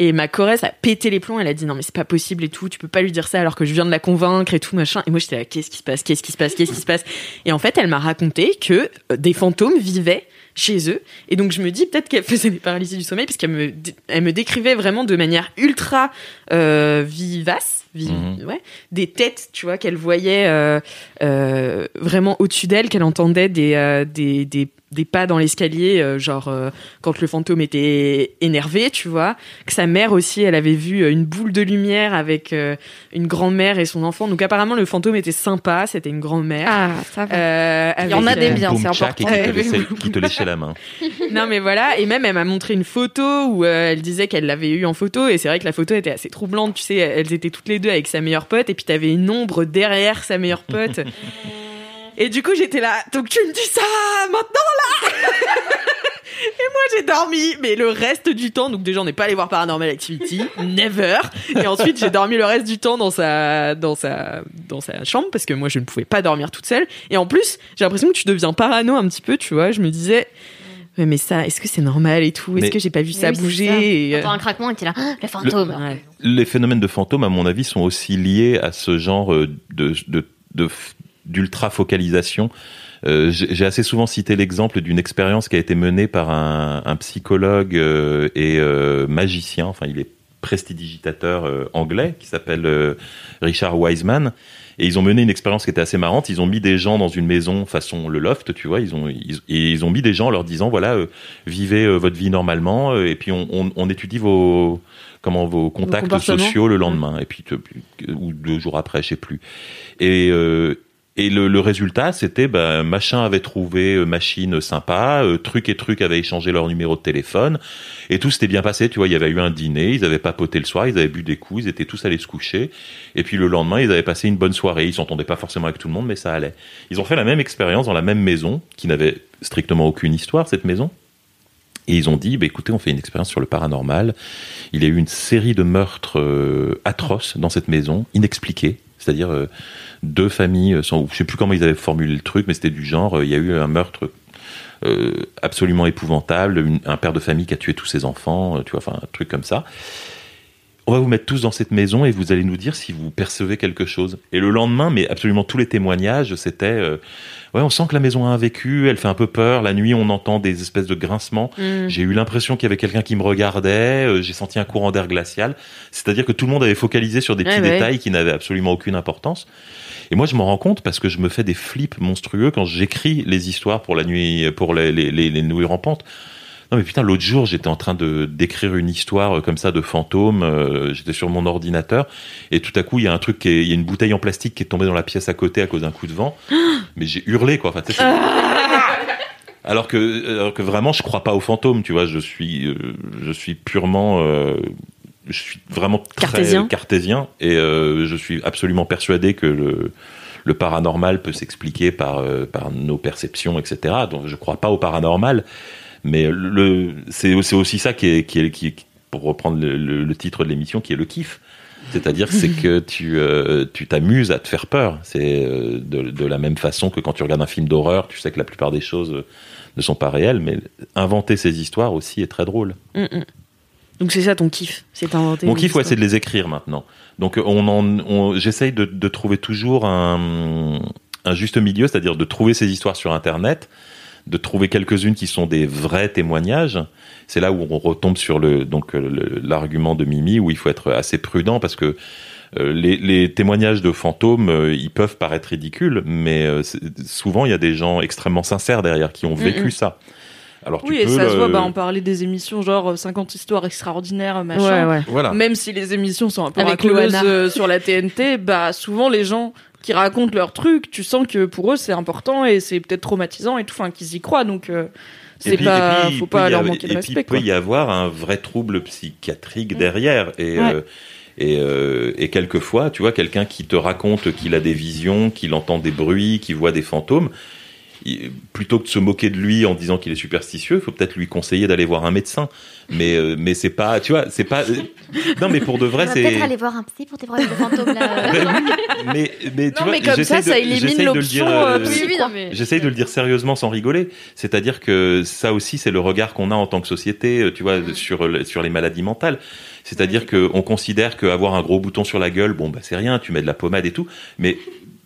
Et ma Corrèze a pété les plombs, elle a dit non mais c'est pas possible et tout, tu peux pas lui dire ça alors que je viens de la convaincre et tout machin. Et moi j'étais là, qu'est-ce qui se passe, qu'est-ce qui se passe, qu'est-ce qui se passe? Et en fait elle m'a raconté que euh, des fantômes vivaient chez eux. Et donc je me dis peut-être qu'elle faisait des paralysies du sommeil parce qu'elle me, elle me décrivait vraiment de manière ultra euh, vivace, Mhm. ouais, des têtes, tu vois, qu'elle voyait euh, euh, vraiment au-dessus d'elle, qu'elle entendait des, euh, des, des, des pas dans l'escalier, euh, genre euh, quand le fantôme était énervé, tu vois. Que sa mère aussi, elle avait vu une boule de lumière avec euh, une grand-mère et son enfant. Donc apparemment le fantôme était sympa, c'était une grand-mère. Ah, ça va. Euh, Il y en a des bien, Boum, c'est important. qui te, Ouais, laissait, oui. qui te léchait la main. non mais voilà et même elle m'a montré une photo où euh, elle disait qu'elle l'avait eu en photo et c'est vrai que la photo était assez troublante tu sais elles étaient toutes les deux avec sa meilleure pote et puis t'avais une ombre derrière sa meilleure pote. Et du coup j'étais là donc tu me dis ça maintenant là et moi j'ai dormi mais le reste du temps donc déjà on n'est pas allé voir Paranormal Activity never. Et ensuite j'ai dormi le reste du temps dans sa dans sa dans sa chambre parce que moi je ne pouvais pas dormir toute seule. Et en plus j'ai l'impression que tu deviens parano un petit peu tu vois. Je me disais Ouais, mais ça, est-ce que c'est normal et tout? Est-ce Mais- que j'ai pas vu ça Oui, bouger ça. et, euh, T'entends un craquement et t'es là, Ah, le fantôme. Ouais. Les phénomènes de fantômes, à mon avis, sont aussi liés à ce genre euh, de, de, de d'ultra focalisation. Euh, j'ai assez souvent cité l'exemple d'une expérience qui a été menée par un, un psychologue euh, et euh, magicien. Enfin, il est prestidigitateur euh, anglais qui s'appelle euh, Richard Wiseman. Et ils ont mené une expérience qui était assez marrante. Ils ont mis des gens dans une maison façon le loft, tu vois. Ils ont ils, et ils ont mis des gens en leur disant voilà, euh, vivez euh, votre vie normalement. euh, et puis on, on, on étudie vos comment vos contacts sociaux le lendemain. Et puis te- ou deux jours après, je sais plus. Et euh, et le, résultat, c'était ben, machin avait trouvé euh, machine sympa, euh, truc et truc avaient échangé leur numéro de téléphone, et tout s'était bien passé. Tu vois, il y avait eu un dîner, ils avaient papoté le soir, ils avaient bu des coups, ils étaient tous allés se coucher, et puis le lendemain, ils avaient passé une bonne soirée. Ils s'entendaient pas forcément avec tout le monde, mais ça allait. Ils ont fait la même expérience dans la même maison, qui n'avait strictement aucune histoire cette maison. Et ils ont dit, bah, écoutez, on fait une expérience sur le paranormal. Il y a eu une série de meurtres euh, atroces dans cette maison, inexpliqués. C'est-à-dire euh, deux familles, euh, sans, je sais plus comment ils avaient formulé le truc, mais c'était du genre, euh, il y a eu un meurtre euh, absolument épouvantable, une- un père de famille qui a tué tous ses enfants, tu vois, enfin un truc comme ça. On va vous mettre tous dans cette maison et vous allez nous dire si vous percevez quelque chose. Et le lendemain, mais absolument tous les témoignages, c'était euh, ouais, on sent que la maison a un vécu, elle fait un peu peur. La nuit, on entend des espèces de grincements. Mm. J'ai eu l'impression qu'il y avait quelqu'un qui me regardait. euh, J'ai senti un courant d'air glacial. C'est-à-dire que tout le monde avait focalisé sur des petits Ouais, ouais. détails qui n'avaient absolument aucune importance. Et moi, je m'en rends compte parce que je me fais des flips monstrueux quand j'écris les histoires pour la nuit, pour les, les, les, les nuits rampantes. Non mais putain, l'autre jour, j'étais en train de d'écrire une histoire euh, comme ça de fantôme. euh, j'étais sur mon ordinateur et tout à coup, il y a un truc, qui est- il y a une bouteille en plastique qui est tombée dans la pièce à côté à cause d'un coup de vent. mais j'ai hurlé quoi. Enfin, alors que alors que vraiment, je crois pas aux fantômes. Tu vois, je suis euh, je suis purement euh, je suis vraiment très Cartésien. cartésien et euh, je suis absolument persuadé que le le paranormal peut s'expliquer par, euh, par nos perceptions, etc. Donc je crois pas au paranormal, mais le, c'est, c'est aussi ça qui est, qui est, qui est- pour reprendre le, le- le titre de l'émission, qui est le kiff. C'est-à-dire c'est que tu euh, tu t'amuses à te faire peur. C'est euh, de, de la même façon que quand tu regardes un film d'horreur, tu sais que la plupart des choses ne sont pas réelles, mais inventer ces histoires aussi est très drôle. Mm, mm. Donc c'est ça ton kiff, c'est inventer. Mon kiff, ouais, c'est de les écrire maintenant. Donc, on en, on- j'essaye de, de trouver toujours un, un juste milieu, c'est-à-dire de trouver ces histoires sur Internet, de trouver quelques-unes qui sont des vrais témoignages. C'est là où on retombe sur le, donc, le- l'argument de Mimi, où il faut être assez prudent parce que euh, les, les témoignages de fantômes, euh, ils peuvent paraître ridicules, mais euh, souvent il y a des gens extrêmement sincères derrière qui ont vécu Mm-mm. ça. Alors tu Oui, et ça se voit, bah, on parlait des émissions genre euh, 50 histoires extraordinaires, machin. Ouais, ouais. Voilà. Même si les émissions sont un peu Avec euh, sur la TNT, bah souvent les gens qui racontent leurs trucs, tu sens que pour eux c'est important et c'est peut-être traumatisant et tout, enfin qu'ils y croient, donc euh, c'est pas, puis, faut pas leur manquer de et puis, respect. il peut quoi. y avoir un vrai trouble psychiatrique Mm. derrière. Et, Ouais. euh, et, euh, et quelquefois, tu vois, quelqu'un qui te raconte qu'il a des visions, qu'il entend des bruits, qu'il voit des fantômes, il- plutôt que de se moquer de lui en disant qu'il est superstitieux, il faut peut-être lui conseiller d'aller voir un médecin. Mais, euh, mais c'est pas, tu vois, c'est pas. euh, Non, mais pour de vrai, c'est. peut-être aller voir un psy pour tes problèmes de fantômes là. Mais, mais tu Non, vois, mais comme ça, de- ça élimine l'option, euh, oui, mais. J'essaye de le dire sérieusement sans rigoler. C'est-à-dire que ça aussi, c'est le regard qu'on a en tant que société, tu vois, sur, le- sur les maladies mentales. C'est-à-dire qu'on considère qu'avoir un gros bouton sur la gueule, bon, bah, c'est rien, tu mets de la pommade et tout. Mais,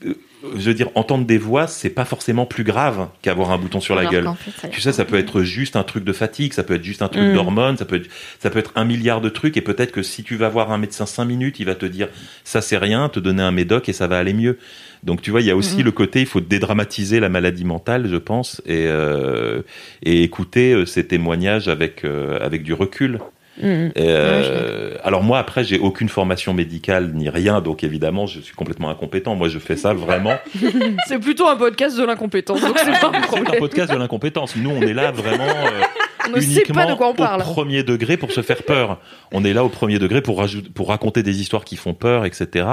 euh, je veux dire, entendre des voix, c'est pas forcément plus grave qu'avoir un bouton sur la gueule. qu'en fait, ça- Tu sais, ça peut être juste un truc de fatigue, ça peut être juste un truc Mm. d'hormones, ça peut être, ça peut être un milliard de trucs, et peut-être que si tu vas voir un médecin cinq minutes, il va te dire ça c'est rien, te donner un médoc et ça va aller mieux. Donc tu vois, il y a aussi Mhm. le côté, il faut dédramatiser la maladie mentale, je pense, et euh, et écouter euh, ces témoignages avec euh, avec du recul. Mm, euh, alors moi après j'ai aucune formation médicale ni rien donc évidemment je suis complètement incompétent moi je fais ça vraiment C'est plutôt un podcast de l'incompétence, c'est pas un podcast de l'incompétence nous on est là vraiment euh, On ne sait pas de quoi on uniquement parle. au premier degré pour se faire peur. On est là au premier degré pour, raconter des histoires qui font peur, etc.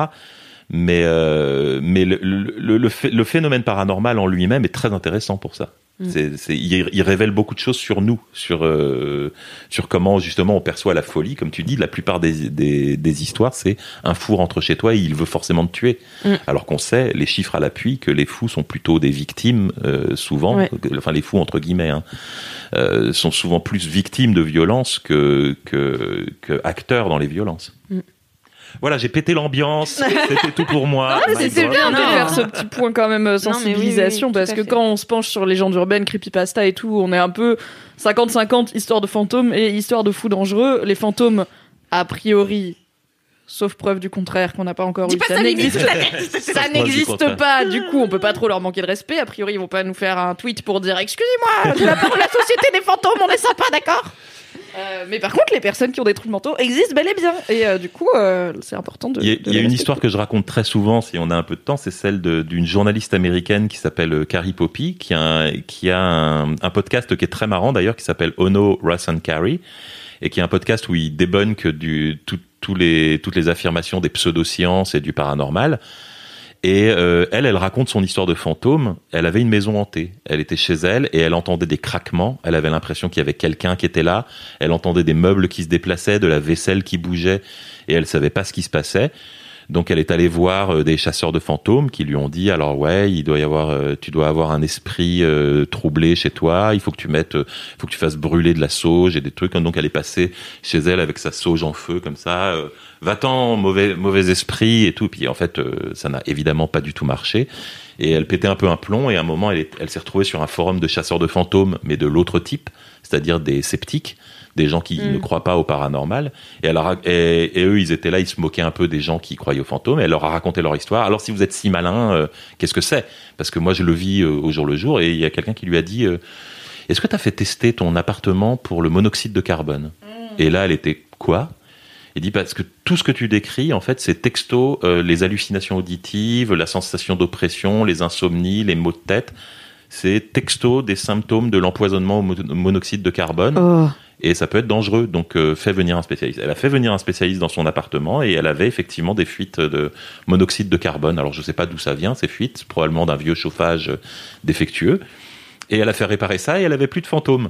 Mais, euh, mais le, le, le, phé- le phénomène paranormal en lui-même est très intéressant pour ça. Mm. C'est, c'est, il, il révèle beaucoup de choses sur nous, sur, euh, sur comment justement on perçoit la folie. Comme tu dis, la plupart des, des, des histoires, c'est un fou rentre chez toi et il veut forcément te tuer. Mm. Alors qu'on sait, les chiffres à l'appui, que les fous sont plutôt des victimes, euh, souvent, Ouais. enfin les fous entre guillemets, hein, euh, sont souvent plus victimes de violences que, que, que acteurs dans les violences. Mm. Voilà, j'ai pété l'ambiance, c'était tout pour moi. Ah, God. bien de faire ce petit point quand même euh, oui, sensibilisation oui, oui, parce que quand on se penche sur légendes urbaines, creepypasta et tout, on est un peu 50-50 histoire de fantômes et histoire de fous dangereux. Les fantômes, a priori, sauf preuve du contraire qu'on n'a pas encore Dis eu, pas ça n'existe ça n'existe pas. Du coup, on peut pas trop leur manquer de respect. A priori, ils vont pas nous faire un tweet pour dire excusez-moi, de la part de la société des fantômes, on est sympa, d'accord? Euh, mais par contre, les personnes qui ont des troubles mentaux existent bel et bien. Et euh, du coup, euh, c'est important de. Il y a, de y a une histoire que je raconte très souvent, si on a un peu de temps, c'est celle d'une journaliste américaine qui s'appelle Carrie Poppy, qui a, un, qui a un, un podcast qui est très marrant d'ailleurs, qui s'appelle Ono, Russ and Carrie, et qui est un podcast où il débunk du, tout- tous les, toutes les affirmations des pseudosciences et du paranormal. Et euh, elle, elle raconte son histoire de fantôme. Elle avait une maison hantée. Elle était chez elle et elle entendait des craquements. Elle avait l'impression qu'il y avait quelqu'un qui était là. Elle entendait des meubles qui se déplaçaient, de la vaisselle qui bougeait et elle savait pas ce qui se passait. Donc elle est allée voir euh, des chasseurs de fantômes qui lui ont dit alors ouais il doit y avoir euh, tu dois avoir un esprit euh, troublé chez toi il faut que tu mettes euh, faut que tu fasses brûler de la sauge et des trucs donc elle est passée chez elle avec sa sauge en feu comme ça euh, va-t'en mauvais mauvais esprit et tout. Puis en fait euh, ça n'a évidemment pas du tout marché. Et elle pétait un peu un plomb et à un moment elle, est- elle s'est retrouvée sur un forum de chasseurs de fantômes mais de l'autre type c'est-à-dire des sceptiques des gens qui Mm. ne croient pas au paranormal. Et, elle a et, et eux ils étaient là ils se moquaient un peu des gens qui croyaient aux fantômes. Et elle leur a raconté leur histoire. Alors si vous êtes si malin euh, qu'est-ce que c'est? Parce que moi je le vis euh, au jour le jour. Et il y a quelqu'un qui lui a dit Est-ce que tu as fait tester ton appartement pour le monoxyde de carbone? Et là, elle était quoi? Il dit parce que tout ce que tu décris, en fait, c'est texto euh, les hallucinations auditives, la sensation d'oppression, les insomnies, les maux de tête. C'est texto des symptômes de l'empoisonnement au mo- monoxyde de carbone. Oh. Et ça peut être dangereux, donc euh, fais venir un spécialiste. Elle a fait venir un spécialiste dans son appartement et elle avait effectivement des fuites de monoxyde de carbone. Alors je sais pas d'où ça vient ces fuites, probablement d'un vieux chauffage défectueux. Et elle a fait réparer ça et elle avait plus de fantômes.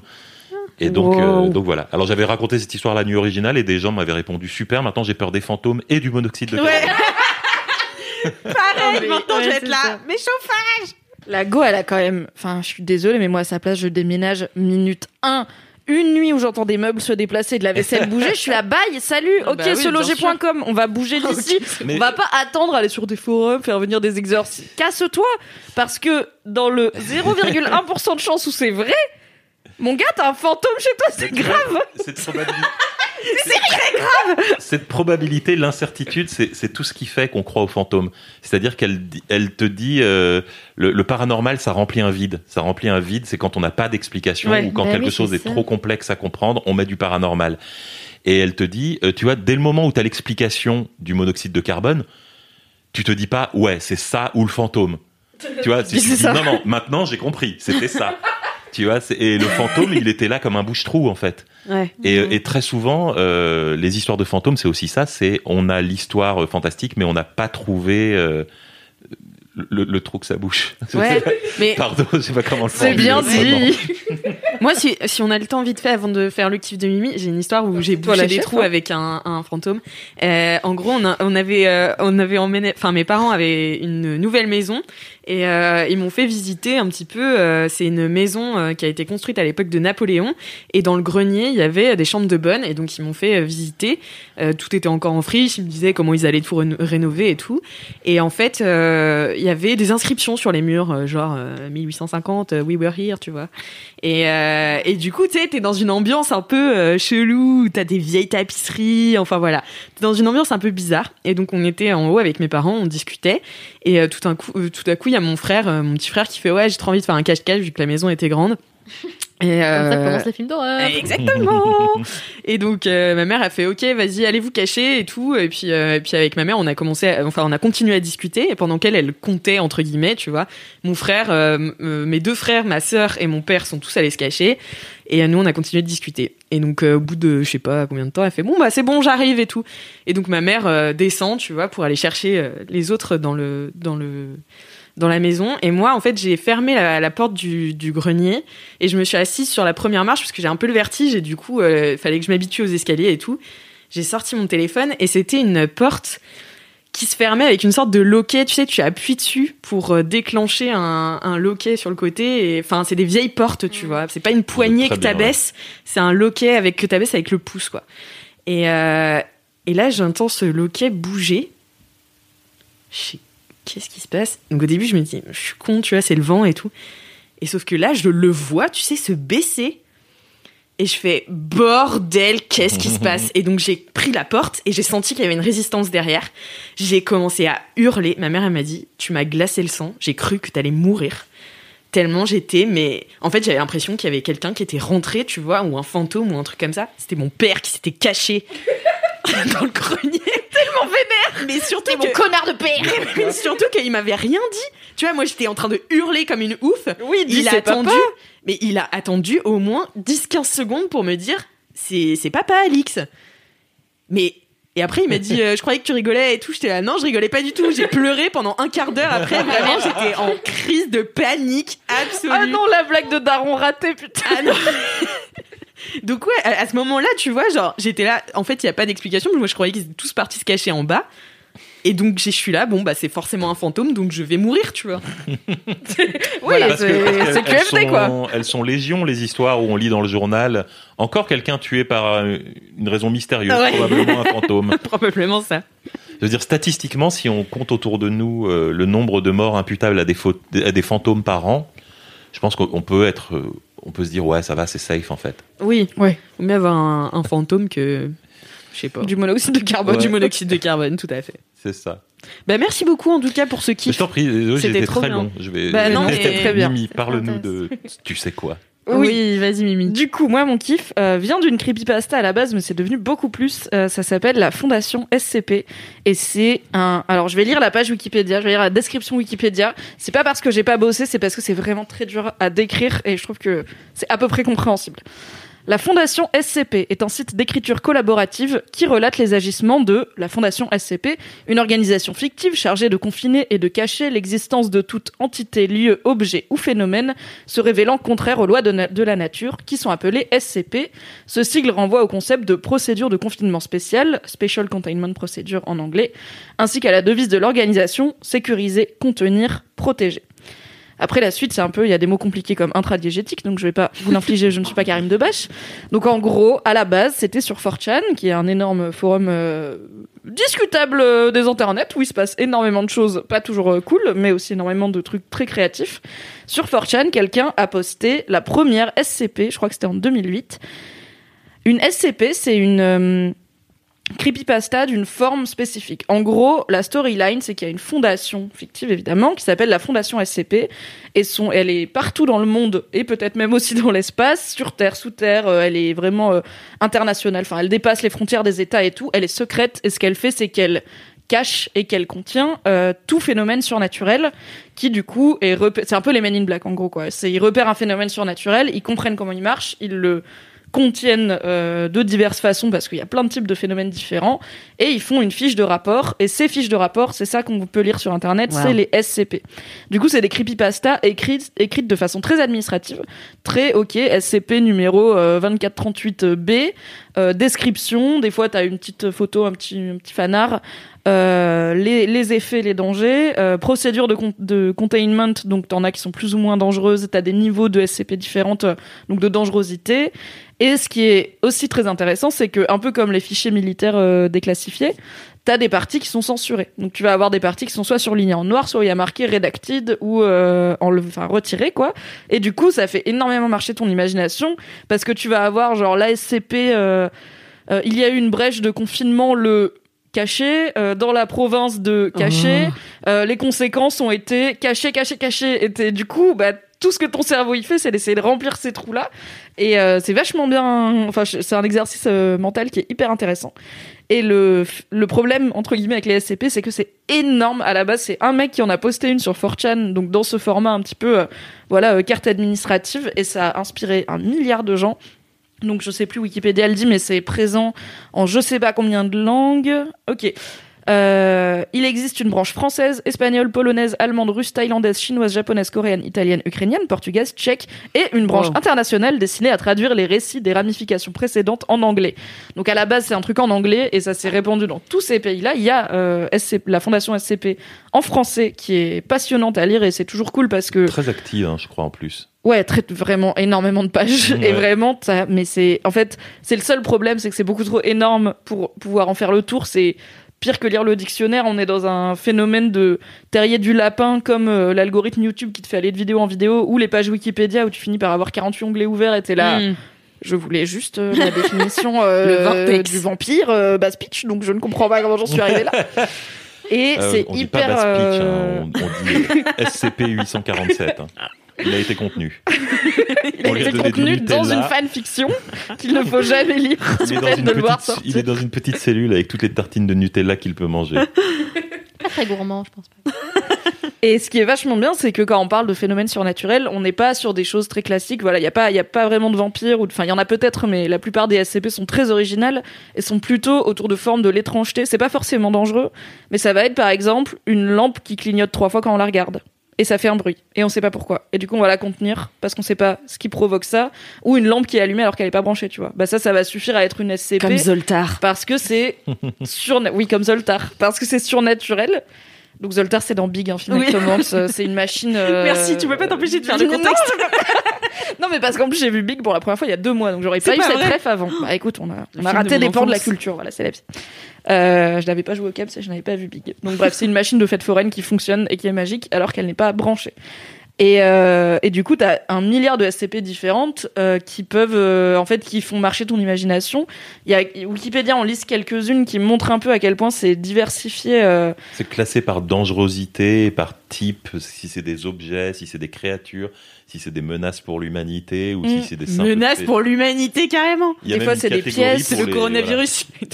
Et donc, Wow. euh, donc voilà. Alors j'avais raconté cette histoire la nuit originale et des gens m'avaient répondu super. Maintenant j'ai peur des fantômes et du monoxyde de carbone. Pareil, mais- maintenant ouais, je vais être là. ça. Mais chauffage La Go, elle a quand même. Enfin, je suis désolée, mais moi, à sa place, je déménage minute 1. Une nuit où j'entends des meubles se déplacer, de la vaisselle bouger, je suis là, bye, salut, ok, Bah oui, seloger.com, on va bouger d'ici. Mais- On va pas attendre aller sur des forums, faire venir des exorcistes. Casse-toi, parce que dans le 0,1% de chance où c'est vrai, mon gars, t'as un fantôme chez toi, c'est grave. Cette probabilité. c'est très grave. Cette probabilité, l'incertitude, c'est tout ce qui fait qu'on croit aux fantômes. C'est-à-dire qu'elle elle te dit euh, le, le paranormal, ça remplit un vide. Ça remplit un vide, c'est quand on n'a pas d'explication Ouais. ou quand Bah quelque oui, chose est trop complexe à comprendre, on met du paranormal. Et elle te dit, euh, tu vois, dès le moment où tu as l'explication du monoxyde de carbone, tu te dis pas ouais, c'est ça ou le fantôme. Tu vois, si tu C'est dis ça. non non, maintenant j'ai compris, c'était ça. Tu vois, et le fantôme, il était là comme un bouche-trou en fait. Ouais. Et, et très souvent, euh, les histoires de fantômes, c'est aussi ça. C'est on a l'histoire euh, fantastique, mais on n'a pas trouvé euh, le, le trou que ça bouche. Ouais, mais Pardon, je sais pas comment le C'est bien dit. moi, si, si on a le temps vite fait avant de faire le kiff de Mimi, j'ai une histoire où j'ai Toi, bouché la des chef, trous hein. avec un, un fantôme. Euh, en gros, on, a- on avait, euh, on avait emmené, enfin, mes parents avaient une nouvelle maison et euh, ils m'ont fait visiter un petit peu. euh, c'est une maison euh, qui a été construite à l'époque de Napoléon et dans le grenier, il y avait des chambres de bonne et donc ils m'ont fait visiter. Tout était encore en friche. Ils me disaient comment ils allaient tout réno- rénover et tout. Et en fait, il y avait des inscriptions sur les murs, genre euh, 1850, euh, we were here, tu vois. Et, et du coup, tu sais, t'es dans une ambiance un peu chelou, t'as des vieilles tapisseries, enfin voilà. T'es dans une ambiance un peu bizarre. Et donc, on était en haut avec mes parents, on discutait. Et tout, un coup, tout à coup, il y a mon frère, euh, mon petit frère, qui fait Ouais, j'ai trop envie de faire un cache-cache vu que la maison était grande. Et, Comme ça euh, commence les films d'horreur. Exactement. et donc euh, ma mère a fait OK, vas-y, allez vous cacher et tout. Et puis euh, et puis avec ma mère, on a commencé, à- enfin on a continué à discuter. Et pendant qu'elle, elle comptait entre guillemets, tu vois. Mon frère, mes deux frères, ma sœur et mon père sont tous allés se cacher. Et nous, on a continué de discuter. Et donc au bout de je sais pas combien de temps, elle fait bon bah c'est bon, j'arrive et tout. Et donc ma mère descend, tu vois, pour aller chercher les autres dans le dans le dans la maison. Et moi, en fait, j'ai fermé la, la porte du, du grenier et je me suis assise sur la première marche parce que j'ai un peu le vertige et du coup, il fallait que je m'habitue aux escaliers et tout. J'ai sorti mon téléphone et c'était une porte qui se fermait avec une sorte de loquet. Tu sais, tu appuies dessus pour euh, déclencher un, un loquet sur le côté. Et enfin, c'est des vieilles portes, tu vois. C'est pas une poignée que t'abaisses, c'est un loquet avec que t'abaisses avec le pouce, quoi. Et, euh, et là, j'entends ce loquet bouger. Je sais, qu'est-ce qui se passe Donc au début, je me dis, je suis con, tu vois, c'est le vent et tout. Et sauf que là, je le vois, tu sais, se baisser. Et je fais, bordel, qu'est-ce qui se passe? Et donc j'ai pris la porte et j'ai senti qu'il y avait une résistance derrière. J'ai commencé à hurler. Ma mère, elle m'a dit, tu m'as glacé le sang. J'ai cru que t'allais mourir. Tellement j'étais, mais en fait, j'avais l'impression qu'il y avait quelqu'un qui était rentré, tu vois, ou un fantôme ou un truc comme ça. C'était mon père qui s'était caché dans le grenier. Tellement vénère Mais surtout Mon que... connard de père. Mais surtout qu'il m'avait rien dit. Tu vois, moi j'étais en train de hurler comme une ouf. Oui, il a papa. attendu, mais il a attendu au moins 10-15 secondes pour me dire c'est c'est papa Alix. Mais et après il m'a dit euh, je croyais que tu rigolais et tout. J'étais là non, je rigolais pas du tout. J'ai pleuré pendant un quart d'heure après. Vraiment, j'étais en crise de panique absolue. Ah non, la blague de Daron ratée, putain. Ah non. Donc ouais, à, à ce moment-là, tu vois, genre, j'étais là, en fait, il y a pas d'explication, moi je croyais qu'ils étaient tous partis se cacher en bas. Et donc je suis là, bon bah c'est forcément un fantôme, donc je vais mourir, tu vois. Oui, Voilà. C'est QFD, sont- quoi. Elles sont légion, les histoires où on lit dans le journal. Encore quelqu'un tué par euh, une raison mystérieuse, Ouais. probablement un fantôme. Probablement ça. Je veux dire, statistiquement, si on compte autour de nous euh, le nombre de morts imputables à des, fautes- à des fantômes par an, je pense qu'on peut être, euh, on peut se dire ouais, ça va, c'est safe en fait. Oui. Ouais. Faut mieux avoir un, un fantôme que, je sais pas, Du monoxyde de carbone. du monoxyde de carbone, tout à fait. C'est ça. Bah merci beaucoup en tout cas pour ce Je kiff. t'en prie, j'étais très bien. long. Je vais. Bah non, mais- très bien. Mimi, parle-nous de. Tu sais quoi Oui, vas-y Mimi. Du coup, moi, mon kiff euh, vient d'une creepypasta à la base, mais c'est devenu beaucoup plus. Euh, ça s'appelle la Fondation SCP. Et c'est un... Alors, je vais lire la page Wikipédia, je vais lire la description Wikipédia. C'est pas parce que j'ai pas bossé, c'est parce que c'est vraiment très dur à décrire et je trouve que c'est à peu près compréhensible. La Fondation SCP est un site d'écriture collaborative qui relate les agissements de la Fondation SCP, une organisation fictive chargée de confiner et de cacher l'existence de toute entité, lieu, objet ou phénomène se révélant contraire aux lois de, la nature, qui sont appelées SCP. Ce sigle renvoie au concept de procédure de confinement spéciale, Special Containment Procedure en anglais, ainsi qu'à la devise de l'organisation, sécuriser, contenir, protéger. Après la suite, c'est un peu, il y a des mots compliqués comme intradiégétique, donc je vais pas vous l'infliger, je ne suis pas Karim Debache. Donc en gros, à la base, c'était sur 4chan, qui est un énorme forum euh, discutable euh, des internets, où il se passe énormément de choses, pas toujours euh, cool, mais aussi énormément de trucs très créatifs. Sur 4chan, quelqu'un a posté la première SCP, je crois que c'était en 2008. Une SCP, c'est une euh, creepypasta d'une forme spécifique. En gros, la storyline, c'est qu'il y a une fondation fictive, évidemment, qui s'appelle la Fondation SCP, et son, elle est partout dans le monde, et peut-être même aussi dans l'espace, sur Terre, sous Terre, euh, elle est vraiment euh, internationale, enfin, elle dépasse les frontières des États et tout, elle est secrète, et ce qu'elle fait, c'est qu'elle cache et qu'elle contient euh, tout phénomène surnaturel qui du coup est c'est un peu les Men in Black en gros quoi. C'est ils repèrent un phénomène surnaturel ils comprennent comment il marche ils le contiennent euh, de diverses façons parce qu'il y a plein de types de phénomènes différents et ils font une fiche de rapport et ces fiches de rapport c'est ça qu'on peut lire sur internet Wow. c'est les SCP du coup c'est des creepypastas écrites écrites de façon très administrative très ok SCP numéro euh, 2438B euh, description. Des fois t'as une petite photo un petit un petit fanart. Euh, les, les effets, les dangers, euh, procédure de, de containment, donc t'en as qui sont plus ou moins dangereuses, t'as des niveaux de SCP différentes, euh, donc de dangerosité. Et ce qui est aussi très intéressant, c'est que un peu comme les fichiers militaires euh, déclassifiés, t'as des parties qui sont censurées. Donc tu vas avoir des parties qui sont soit surlignées en noir, soit il y a marqué redacted ou euh, enlevé- enfin retiré quoi. Et du coup, ça fait énormément marcher ton imagination parce que tu vas avoir genre l'ASCP. Euh, euh, il y a eu une brèche de confinement le caché euh, dans la province de caché Euh, les conséquences ont été caché caché caché et du coup bah tout ce que ton cerveau il fait c'est d'essayer de remplir ces trous là et euh, c'est vachement bien enfin c'est un exercice euh, mental qui est hyper intéressant et le, le problème, entre guillemets, avec les SCP, c'est que c'est énorme. À la base, c'est un mec qui en a posté une sur 4chan, donc dans ce format un petit peu, euh, voilà, carte administrative, et ça a inspiré un milliard de gens. Donc je sais plus, Wikipédia le dit, mais c'est présent en je sais pas combien de langues. Ok. Euh, il existe une branche française, espagnole, polonaise, allemande, russe, thaïlandaise, chinoise, japonaise, coréenne, italienne, ukrainienne, portugaise, tchèque et une branche Wow. internationale destinée à traduire les récits des ramifications précédentes en anglais. Donc à la base c'est un truc en anglais et ça s'est répandu dans tous ces pays-là. Il y a euh, SCP la fondation SCP en français qui est passionnante à lire et c'est toujours cool parce que Très active, hein, je crois, en plus. Ouais, traite vraiment énormément de pages Ouais. et vraiment ça mais c'est en fait, c'est le seul problème, c'est que c'est beaucoup trop énorme pour pouvoir en faire le tour, c'est pire que lire le dictionnaire, on est dans un phénomène de terrier du lapin comme euh, l'algorithme YouTube qui te fait aller de vidéo en vidéo ou les pages Wikipédia où tu finis par avoir 48 onglets ouverts et t'es là Mm. je voulais juste euh, la définition euh, Le vortex. du vampire euh, basse pitch donc je ne comprends pas comment j'en suis arrivée là. Et Euh, c'est on dit hyper pas basse pitch, euh, hein, on, on dit SCP-847. hein. Il a été contenu. il a été contenu dans une fanfiction qu'il ne faut jamais lire Il est, dans une de voir petite, il est dans une petite cellule avec toutes les tartines de Nutella qu'il peut manger. Pas très gourmand, je pense pas. Et ce qui est vachement bien, c'est que quand on parle de phénomènes surnaturels, on n'est pas sur des choses très classiques. Voilà, il y a pas, il y a pas vraiment de vampires ou, de- enfin, il y en a peut-être, mais la plupart des SCP sont très originales et sont plutôt autour de formes de l'étrangeté. C'est pas forcément dangereux, mais ça va être par exemple une lampe qui clignote trois fois quand on la regarde. Et ça fait un bruit. Et on sait pas pourquoi. Et du coup, on va la contenir parce qu'on sait pas ce qui provoque ça. Ou une lampe qui est allumée alors qu'elle est pas branchée, tu vois. Bah, ça, ça va suffire à être une SCP. Comme Zoltar. Parce que c'est sur oui comme Zoltar parce que c'est surnaturel. Donc Zoltar c'est dans Big un film Oui. Euh, c'est une machine. euh, Merci, tu peux pas t'empêcher de faire le contexte. Non mais parce qu'en plus j'ai vu Big pour la première fois il y a deux mois donc j'aurais C'est pas eu pas cette ref avant. Bah écoute on a on de raté mon des pans de la culture voilà c'est la vie. Euh, je n'avais pas joué au Caps et je n'avais pas vu Big. Donc bref c'est une machine de fête foraine qui fonctionne et qui est magique alors qu'elle n'est pas branchée. Et, euh, et du coup, t'as un milliard de SCP différentes euh, qui peuvent, euh, en fait, qui font marcher ton imagination. Il y a Wikipédia, on liste quelques-unes qui montrent un peu à quel point c'est diversifié. C'est classé par dangerosité, par types, si c'est des objets, si c'est des créatures, si c'est des menaces pour l'humanité ou si c'est des simples Menace faits. pour l'humanité, carrément. Il y a Des fois, c'est des pièces, le les- coronavirus. Il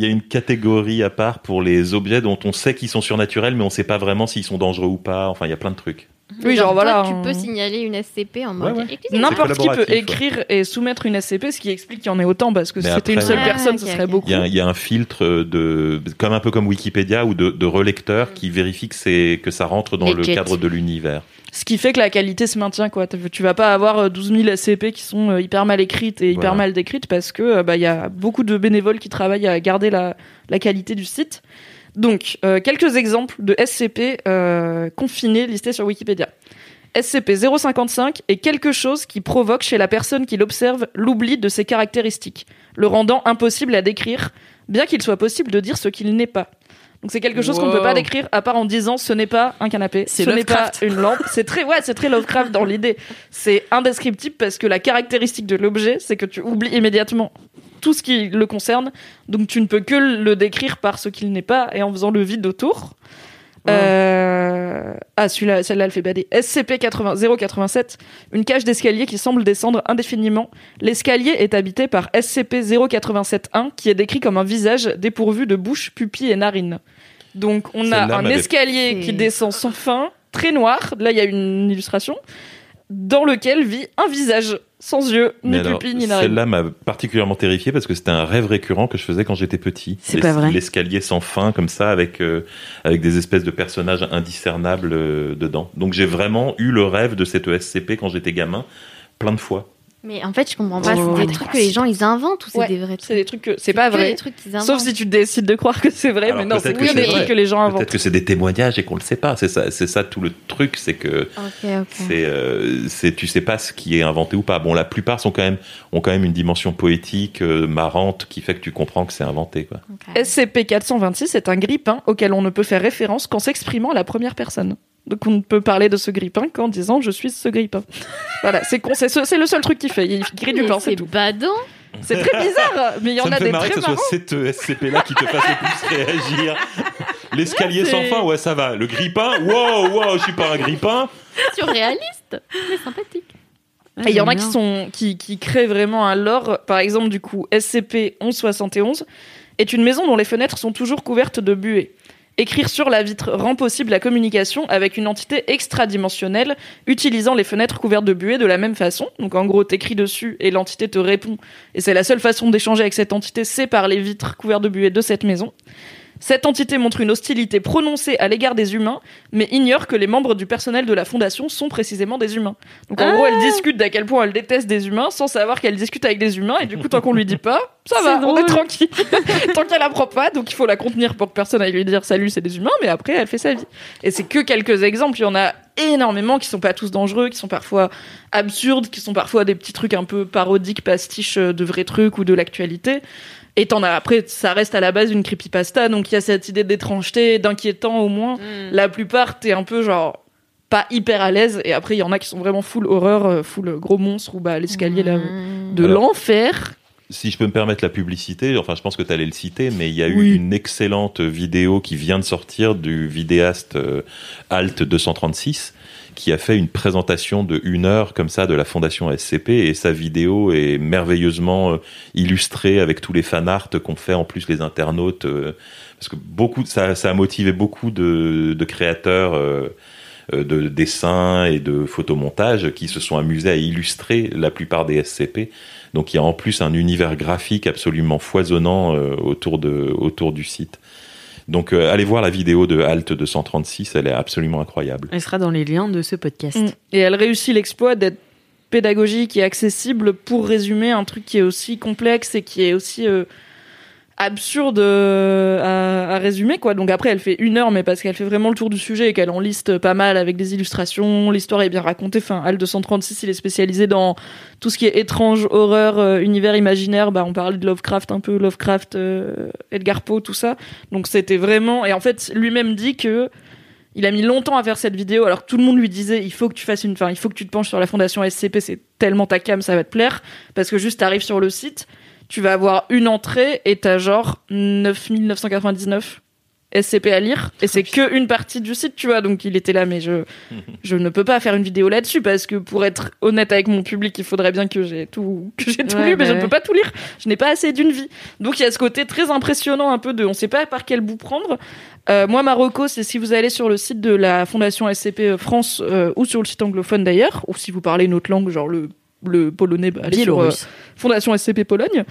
y a- une catégorie à part pour les objets dont on sait qu'ils sont surnaturels, mais on sait pas vraiment s'ils sont dangereux ou pas. Enfin, il y a plein de trucs. Oui, genre, toi, voilà. tu peux signaler une SCP en mode. Ouais, ouais. Excusez-moi. N'importe qui peut ouais. écrire et soumettre une SCP, ce qui explique qu'il y en ait autant, parce que si Mais c'était une seule Ah, personne, ok, ce serait beaucoup. Il y, a, il y a un filtre de, comme un peu comme Wikipédia ou de, de relecteur qui vérifie que c'est que ça rentre dans le cadre de l'univers. Ce qui fait que la qualité se maintient, quoi. Tu vas pas avoir euh, 12 000 SCP qui sont euh, hyper mal écrites et hyper Voilà. mal décrites parce que euh, bah il y a beaucoup de bénévoles qui travaillent à garder la, la qualité du site. Donc, euh, quelques exemples de SCP euh, confinés listés sur Wikipédia. SCP-055 est quelque chose qui provoque chez la personne qui l'observe l'oubli de ses caractéristiques, le rendant impossible à décrire, bien qu'il soit possible de dire ce qu'il n'est pas. Donc c'est quelque chose qu'on ne peut pas décrire à part en disant ce n'est pas un canapé, ce n'est pas une lampe. C'est très ouais, c'est très Lovecraft dans l'idée. C'est indescriptible parce que la caractéristique de l'objet, c'est que tu oublies immédiatement tout ce qui le concerne, donc tu ne peux que le décrire par ce qu'il n'est pas et en faisant le vide autour. Euh, Ah, celui-là, celle-là, elle fait bader. SCP-087, une cage d'escalier qui semble descendre indéfiniment. L'escalier est habité par SCP-087-1, qui est décrit comme un visage dépourvu de bouche, pupille et narines. Donc, on a un escalier qui descend sans fin, très noir. Là, il y a une illustration dans lequel vit un visage sans yeux, ni Mais alors, pupille, ni narines. celle-là m'a particulièrement terrifié parce que c'était un rêve récurrent que je faisais quand j'étais petit. C'est pas vrai. L'escalier sans fin, comme ça, avec, euh, avec des espèces de personnages indiscernables euh, dedans. Donc j'ai vraiment eu le rêve de cette ESCP quand j'étais gamin, plein de fois. Mais en fait, je comprends pas. Oh, c'est des trucs que les gens ils inventent ou c'est Ouais, des vrais C'est trucs des trucs? que c'est pas que vrai. des trucs qu'ils inventent. Sauf si tu décides de croire que c'est vrai, Alors mais non, c'est peut-être que que des c'est trucs vrai. que les gens inventent. Peut-être que c'est des témoignages et qu'on le sait pas. C'est ça, c'est ça tout le truc, c'est que Ok, ok. c'est, euh, c'est, tu sais pas ce qui est inventé ou pas. Bon, la plupart sont quand même, ont quand même une dimension poétique, euh, marrante, qui fait que tu comprends que c'est inventé, quoi. ok. SCP-426 est un grippin auquel on ne peut faire référence qu'en s'exprimant à la première personne. Donc on ne peut parler de ce grippin qu'en disant je suis ce grippin. voilà, c'est con, c'est ce- c'est le seul truc qu'il fait. Il grille du pain, c'est tout. badant. C'est très bizarre, mais il y en ça me a fait des marrer très que ce soit cette euh, SCP-là qui te fasse le plus réagir. L'escalier sans C'est- fin, ouais, ça va. Le grippin, wow, wow, je suis pas un grippin. Surréaliste, mais sympathique. Et il y en a qui sont qui, qui créent vraiment un lore. Par exemple, du coup, SCP-1171 est une maison dont les fenêtres sont toujours couvertes de buée. Écrire sur la vitre rend possible la communication avec une entité extradimensionnelle utilisant les fenêtres couvertes de buée de la même façon. Donc en gros, t'écris dessus et l'entité te répond. Et c'est la seule façon d'échanger avec cette entité, c'est par les vitres couvertes de buée de cette maison. Cette entité montre une hostilité prononcée à l'égard des humains, mais ignore que les membres du personnel de la fondation sont précisément des humains. Donc en gros, elle discute d'à quel point elle déteste des humains sans savoir qu'elle discute avec des humains, et du coup, tant qu'on lui dit pas, ça va, on est tranquille. tant qu'elle apprend pas, donc il faut la contenir pour que personne aille lui dire salut, c'est des humains, mais après, elle fait sa vie. Et c'est que quelques exemples, il y en a énormément qui sont pas tous dangereux, qui sont parfois absurdes, qui sont parfois des petits trucs un peu parodiques, pastiches euh, de vrais trucs ou de l'actualité. Et t'en as après, ça reste à la base une creepypasta, donc il y a cette idée d'étrangeté, d'inquiétant au moins. La plupart, t'es un peu genre pas hyper à l'aise, et après il y en a qui sont vraiment full horreur, euh, full gros monstre ou bah l'escalier là Mmh. de l'enfer. Si je peux me permettre la publicité, enfin je pense que tu allais le citer, mais il y a eu une excellente vidéo qui vient de sortir du vidéaste euh, Alt 236 qui a fait une présentation de une heure comme ça de la fondation SCP et sa vidéo est merveilleusement euh, illustrée avec tous les fanarts qu'ont fait en plus les internautes euh, parce que beaucoup ça, ça a motivé beaucoup de, créateurs euh, de dessins et de photomontages qui se sont amusés à illustrer la plupart des SCP. Donc il y a en plus un univers graphique absolument foisonnant autour, de, autour du site. Donc euh, allez voir la vidéo de Alt 236, elle est absolument incroyable. Elle sera dans les liens de ce podcast. Mm. Et elle réussit l'exploit d'être pédagogique et accessible pour résumer un truc qui est aussi complexe et qui est aussi euh, absurde euh, à, résumer quoi. Donc après elle fait une heure mais parce qu'elle fait vraiment le tour du sujet et qu'elle en liste pas mal avec des illustrations, l'histoire est bien racontée. Enfin Al 236 il est spécialisé dans tout ce qui est étrange, horreur, euh, univers imaginaire. Bah on parlait de Lovecraft un peu, Lovecraft, euh, Edgar Poe tout ça. Donc c'était vraiment et en fait lui-même dit que il a mis longtemps à faire cette vidéo alors que tout le monde lui disait il faut que tu fasses une enfin il faut que tu te penches sur la fondation SCP c'est tellement ta cam ça va te plaire parce que juste t'arrives sur le site tu vas avoir une entrée et t'as genre 9999 SCP à lire et c'est que une partie du site, tu vois. Donc il était là, mais je je ne peux pas faire une vidéo là-dessus parce que pour être honnête avec mon public, il faudrait bien que j'ai tout que j'ai tout Ouais, lu, mais bah je ne ouais. peux pas tout lire. Je n'ai pas assez d'une vie. Donc il y a ce côté très impressionnant un peu de, on sait pas par quel bout prendre. Euh, moi, Marocco, c'est si vous allez sur le site de la Fondation SCP France euh, ou sur le site anglophone d'ailleurs, ou si vous parlez une autre langue, genre le le polonais, bah, allez sur, euh. Fondation SCP Pologne.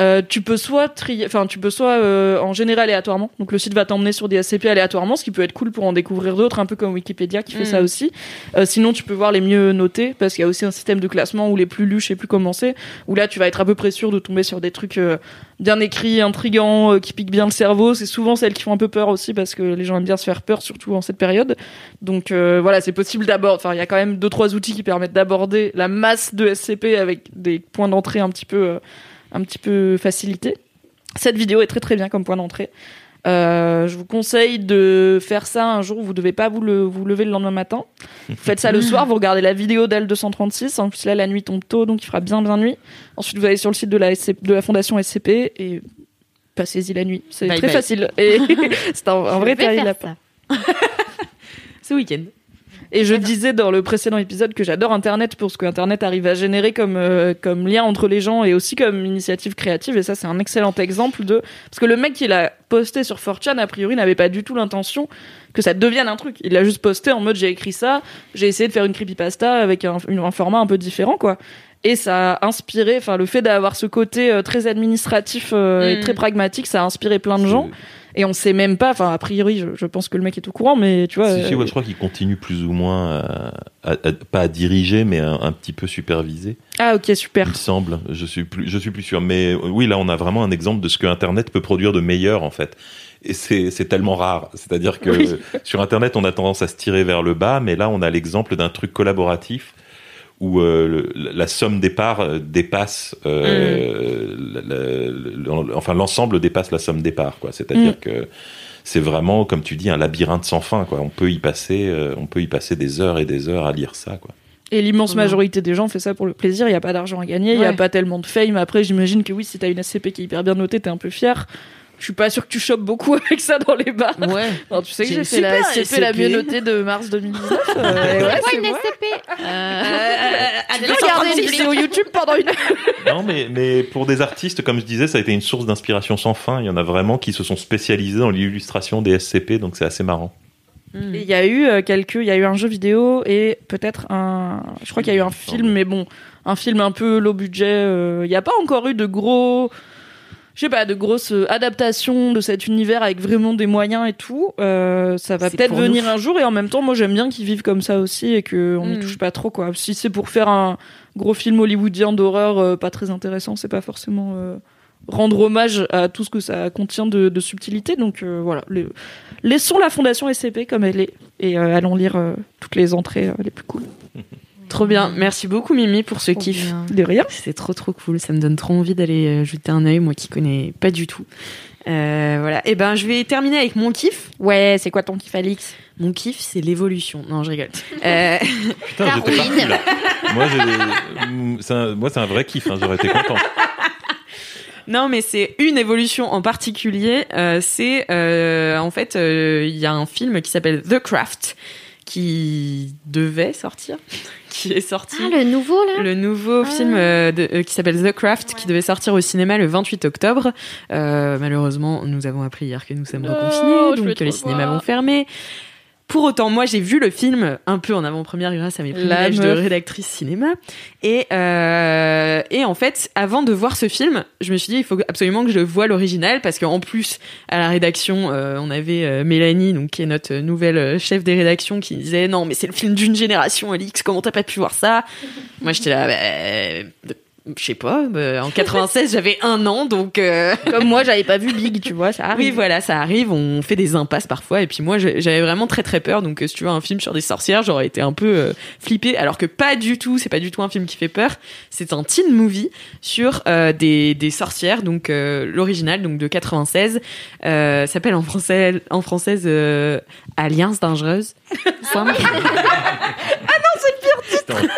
Euh, tu peux soit trier, enfin tu peux soit euh, en général aléatoirement. Donc le site va t'emmener sur des SCP aléatoirement, ce qui peut être cool pour en découvrir d'autres, un peu comme Wikipédia qui fait Mm. ça aussi. Euh, sinon tu peux voir les mieux notés parce qu'il y a aussi un système de classement où les plus lus, je sais plus comment c'est, où là tu vas être à peu près sûr de tomber sur des trucs euh, bien écrits, intrigants, euh, qui piquent bien le cerveau. C'est souvent celles qui font un peu peur aussi parce que les gens aiment bien se faire peur, surtout en cette période. Donc euh, voilà, c'est possible d'aborder. Enfin, il y a quand même deux trois outils qui permettent d'aborder la masse de SCP avec des points d'entrée un petit peu, euh, un petit peu facilités. Cette vidéo est très très bien comme point d'entrée. Euh, je vous conseille de faire ça un jour où vous devez pas vous, le, vous lever le lendemain matin. Vous faites ça le soir, vous regardez la vidéo d'L236. En plus là, la nuit tombe tôt, donc il fera bien bien nuit. Ensuite, vous allez sur le site de la, SCP de la fondation SCP et passez-y la nuit. C'est très bye. facile. Et c'est un, un vrai faire lapin. Ce week-end. Et je disais dans le précédent épisode que j'adore Internet pour ce que Internet arrive à générer comme, euh, comme lien entre les gens et aussi comme initiative créative. Et ça, c'est un excellent exemple de... Parce que le mec qui l'a posté sur 4chan, a priori, n'avait pas du tout l'intention que ça devienne un truc. Il l'a juste posté en mode j'ai écrit ça, j'ai essayé de faire une creepypasta avec un, format un peu différent, quoi. Et ça a inspiré, enfin, le fait d'avoir ce côté euh, très administratif euh, et Mm. très pragmatique, ça a inspiré plein de gens. Et on sait même pas, enfin, a priori, je, je pense que le mec est au courant, mais tu vois. Si, si, euh, ouais, je crois qu'il continue plus ou moins à, à- à- pas à diriger, mais à un petit peu superviser. Ah, ok, super. Il semble. Je suis plus, je suis plus sûr. Mais euh, oui, là, on a vraiment un exemple de ce que Internet peut produire de meilleur, en fait. Et c'est c'est tellement rare. C'est-à-dire que Oui. sur Internet, on a tendance à se tirer vers le bas, mais là, on a l'exemple d'un truc collaboratif où euh, le- la somme des parts euh, dépasse, euh, la- la- le- enfin l'ensemble dépasse la somme des parts, quoi. C'est-à-dire Mm. que c'est vraiment, comme tu dis, un labyrinthe sans fin, quoi. On peut y passer, euh, on peut y passer des heures et des heures à lire ça, quoi. Et l'immense majorité des gens fait ça pour le plaisir. Il n'y a pas d'argent à gagner, il n'y a pas tellement de fame. Après, j'imagine que oui, si t'as une SCP qui est hyper bien notée, t'es un peu fier. Je suis pas sûr que tu chopes beaucoup avec ça dans les bars. Ouais. Non, tu sais que J'ai fait la SCP la mieux notée de mars 2019. euh, ouais, C'est une. SCP Euh, Tu peux regarder une vidéo YouTube pendant une heure. Non, mais, mais pour des artistes, comme je disais, ça a été une source d'inspiration sans fin. Il y en a vraiment qui se sont spécialisés dans l'illustration des SCP, donc c'est assez marrant. Mm. Et Il y a eu euh, quelques, il y a eu un jeu vidéo et peut-être un, je crois qu'il y a eu un film, mais bon, un film un peu low budget. euh, Il n'y a pas encore eu de gros, je sais pas, de grosses euh, adaptations de cet univers avec vraiment des moyens et tout. Euh, ça va peut-être venir nous. un jour et en même temps, moi j'aime bien qu'ils vivent comme ça aussi et qu'on n'y Mm. touche pas trop quoi. Si c'est pour faire un gros film hollywoodien d'horreur euh, pas très intéressant, c'est pas forcément euh, rendre hommage à tout ce que ça contient de, de subtilité. Donc euh, voilà, le- laissons la fondation SCP comme elle est et euh, allons lire euh, toutes les entrées euh, les plus cool. Trop bien. Merci beaucoup Mimi pour ce trop kiff. bien. De rien. C'est trop trop cool. Ça me donne trop envie d'aller euh, jeter un œil, moi qui connais pas du tout. Euh, voilà. Et ben, je vais terminer avec mon kiff. Ouais, c'est quoi ton kiff, Alix? Mon kiff, c'est l'évolution. Non, je rigole. Euh, Putain, j'étais Darwin. parti là. Moi, j'ai- mm, c'est un, moi, c'est un vrai kiff. hein, J'aurais été content. non, mais c'est une évolution en particulier. Euh, c'est euh, en fait, euh, il y a un film qui s'appelle The Craft qui devait sortir, qui est sorti. Ah, le nouveau là? Le nouveau Ah. film euh, de- euh, qui s'appelle The Craft, qui devait sortir au cinéma le 28 octobre. Euh, malheureusement, nous avons appris hier que nous sommes reconfinés, donc que les cinémas vont fermer. Pour autant, moi, j'ai vu le film un peu en avant-première grâce à mes privilèges de rédactrice cinéma. Et, euh, et en fait, avant de voir ce film, je me suis dit, il faut absolument que je voie l'original parce qu'en plus, à la rédaction, euh, on avait euh, Mélanie, donc qui est notre nouvelle chef des rédactions, qui disait non, mais c'est le film d'une génération, Alix, comment t'as pas pu voir ça? Moi, j'étais là, bah, je sais pas, bah, en 96, j'avais un an, donc. euh, Comme moi, j'avais pas vu Big, tu vois, ça arrive. oui, voilà, ça arrive. On fait des impasses parfois. Et puis moi, j'avais vraiment très très peur. Donc, euh, si tu veux un film sur des sorcières, j'aurais été un peu euh, flippée. Alors que pas du tout. C'est pas du tout un film qui fait peur. C'est un teen movie sur euh, des, des sorcières. Donc euh, l'original, donc de 96, euh, s'appelle en français en française euh, Alliance dangereuse. Simple. Putain.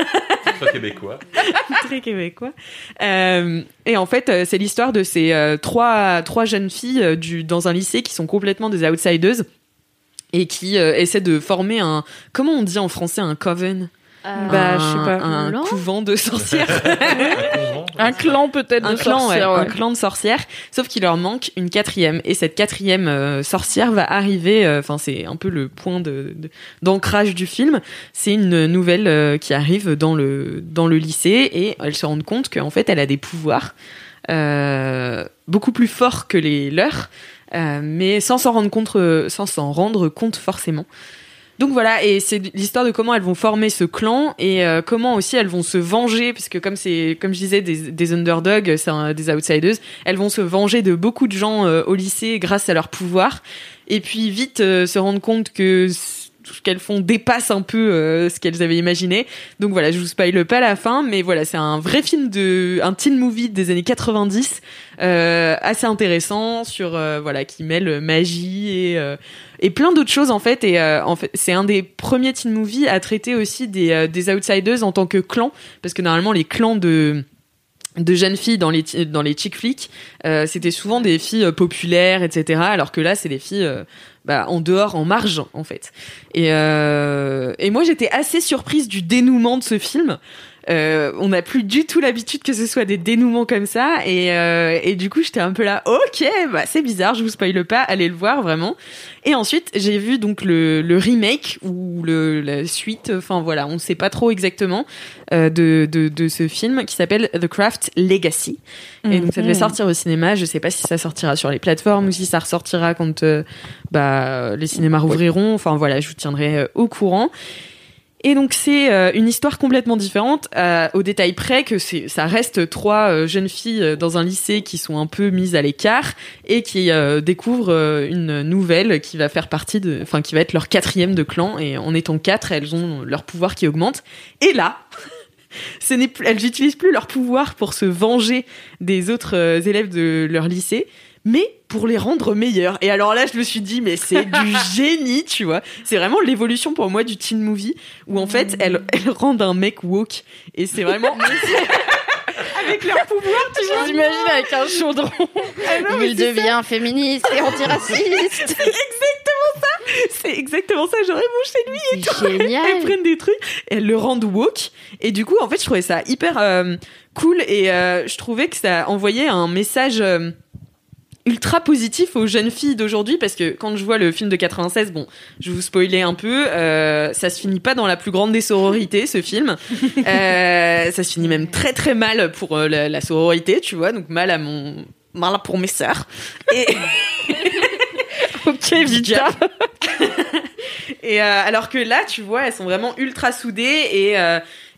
Très québécois. très québécois. Euh, et en fait, euh, c'est l'histoire de ces euh, trois, trois jeunes filles euh, du, dans un lycée qui sont complètement des outsiders et qui euh, essaient de former un. Comment on dit en français un coven? Bah, un, je sais pas. Un couvent de sorcières. Un clan peut-être un de clan, ouais, sorcières, ouais. un clan de sorcières. Sauf qu'il leur manque une quatrième. Et cette quatrième euh, sorcière va arriver. euh, Enfin, c'est un peu le point de de- d'ancrage du film. C'est une nouvelle euh, qui arrive dans le dans le lycée et elle se rend compte qu'en fait, elle a des pouvoirs beaucoup plus forts que les leurs, mais sans s'en rendre compte, sans s'en rendre compte forcément. Donc voilà, et c'est l'histoire de comment elles vont former ce clan et euh, comment aussi elles vont se venger, parce que comme c'est, comme je disais, des, underdogs, c'est un- des outsiders, elles vont se venger de beaucoup de gens euh, au lycée grâce à leur pouvoir, et puis vite euh, se rendre compte que tout ce qu'elles font dépasse un peu euh, ce qu'elles avaient imaginé. Donc voilà, je vous spoile pas la fin, mais voilà, c'est un vrai film de, un teen movie des années 90, euh, assez intéressant sur euh, voilà qui mêle magie et et plein d'autres choses en fait et en fait c'est un des premiers teen movies à traiter aussi des des outsiders en tant que clan parce que normalement les clans de de jeunes filles dans les dans les chick flicks c'était souvent des filles populaires etc alors que là c'est des filles bah, en dehors en marge en fait. Et euh, et moi j'étais assez surprise du dénouement de ce film euh, on n'a plus du tout l'habitude que ce soit des dénouements comme ça. Et, euh, et du coup j'étais un peu là ok bah c'est bizarre je vous spoile pas allez le voir vraiment. Et ensuite j'ai vu donc le, le remake ou le, la suite enfin voilà on ne sait pas trop exactement euh, de, de, de ce film qui s'appelle The Craft Legacy. Et donc ça devait Mhm. sortir au cinéma. Je sais pas si ça sortira sur les plateformes ou si ça ressortira quand euh, bah, les cinémas rouvriront. Enfin voilà je vous tiendrai euh, au courant et donc c'est euh, une histoire complètement différente, euh, au détail près que ça reste trois euh, jeunes filles dans un lycée qui sont un peu mises à l'écart et qui découvrent une nouvelle qui va faire partie de, enfin qui va être leur quatrième de clan et en étant quatre, elles ont leur pouvoir qui augmente. Et là, elles n'utilisent plus leur pouvoir pour se venger des autres élèves de leur lycée, mais pour les rendre meilleurs. Et alors là, je me suis dit, mais c'est du génie, tu vois. C'est vraiment l'évolution pour moi du teen movie, où en fait, elles, elles rendent un mec woke. Et c'est vraiment... avec leur pouvoir, tu vois. Je l'imagine avec un chaudron. Ah non, Il devient féministe et antiraciste. C'est exactement ça, j'aurais mon chez lui et tout. Elles Génial. prennent des trucs, et elles le rendent woke. Et du coup, en fait, je trouvais ça hyper euh, cool et euh, je trouvais que ça envoyait un message euh, ultra positif aux jeunes filles d'aujourd'hui parce que quand je vois le film de 96, bon, je vous spoiler un peu, euh, ça se finit pas dans la plus grande des sororités, ce film. Euh, ça se finit même très très mal pour euh, la, la sororité, tu vois, donc mal à mon mal pour mes sœurs. Et ok, Vita. Et alors que là, tu vois, elles sont vraiment ultra soudées et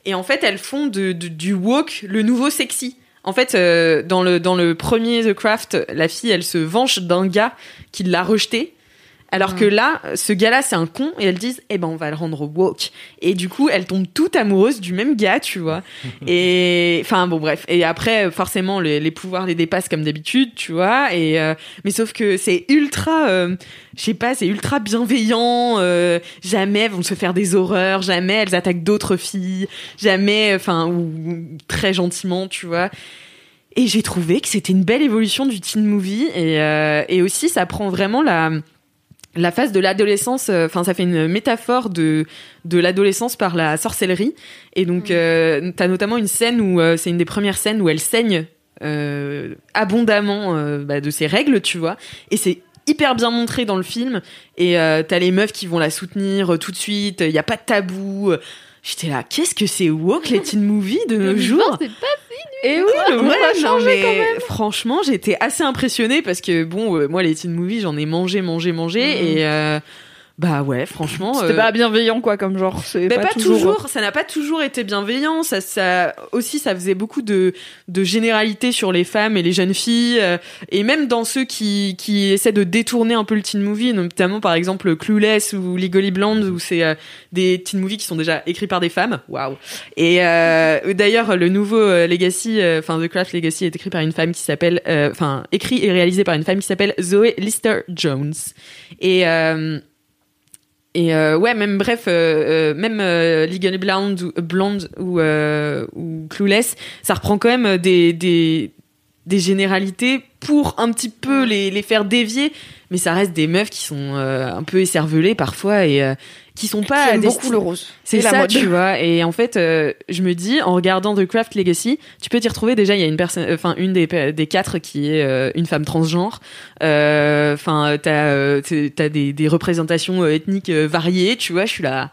et en fait, elles font de, de- du woke le nouveau sexy. En fait, euh, dans le dans le premier The Craft, la fille, elle se venge d'un gars qui l'a rejeté. Alors que là, ce gars-là, c'est un con, et elles disent, eh ben, on va le rendre woke. Et du coup, elles tombent toutes amoureuses du même gars, tu vois. Et, enfin, bon, bref. Et après, forcément, les, les pouvoirs les dépassent comme d'habitude, tu vois. Et, euh, mais sauf que c'est ultra, euh, je sais pas, c'est ultra bienveillant. euh, jamais elles vont se faire des horreurs, jamais elles attaquent d'autres filles, jamais, enfin, ou, ou très gentiment, tu vois. Et j'ai trouvé que c'était une belle évolution du teen movie. Et, euh, et aussi, ça prend vraiment la la phase de l'adolescence, euh, enfin ça fait une métaphore de de l'adolescence par la sorcellerie. Et donc euh, t'as notamment une scène où euh, c'est une des premières scènes où elle saigne abondamment bah, de ses règles, tu vois. Et c'est hyper bien montré dans le film. Et t'as les meufs qui vont la soutenir tout de suite. Il y a pas de tabou. J'étais là, qu'est-ce que c'est woke les teen movies de nos jours C'est pas Et oui, le Ouais, a non, changé mais quand même. Franchement, j'étais assez impressionnée parce que bon, euh, moi les teen movies, j'en ai mangé, mangé, mangé et euh, bah ouais, franchement. C'était euh, pas bienveillant, quoi, comme genre. C'est mais pas, pas, toujours, ça n'a pas toujours été bienveillant. Ça, ça aussi, ça faisait beaucoup de, de généralités sur les femmes et les jeunes filles, euh, et même dans ceux qui, qui essaient de détourner un peu le teen movie, notamment par exemple Clueless ou Legally Blonde, où c'est euh, des teen movies qui sont déjà écrits par des femmes. Waouh Et d'ailleurs, le nouveau Legacy, enfin The Craft Legacy, est écrit par une femme qui s'appelle, enfin écrit et réalisé par une femme qui s'appelle Zoe Lister Jones. Et et euh, ouais, même bref, euh, euh, même euh, Legally Blonde ou, Blonde euh, ou Clueless, ça reprend quand même des, des, des généralités pour un petit peu les, les faire dévier, mais ça reste des meufs qui sont euh, un peu écervelées parfois et qui sont pas Qui beaucoup le rose. c'est la ça, mode. tu vois. Et en fait, euh, je me dis, en regardant The Craft Legacy, tu peux t'y retrouver. Déjà, il y a une personne, enfin, une des, des quatre qui est euh, une femme transgenre. Euh, Enfin, t'as, euh, t'as des, des représentations euh, ethniques euh, variées, tu vois. Je suis là,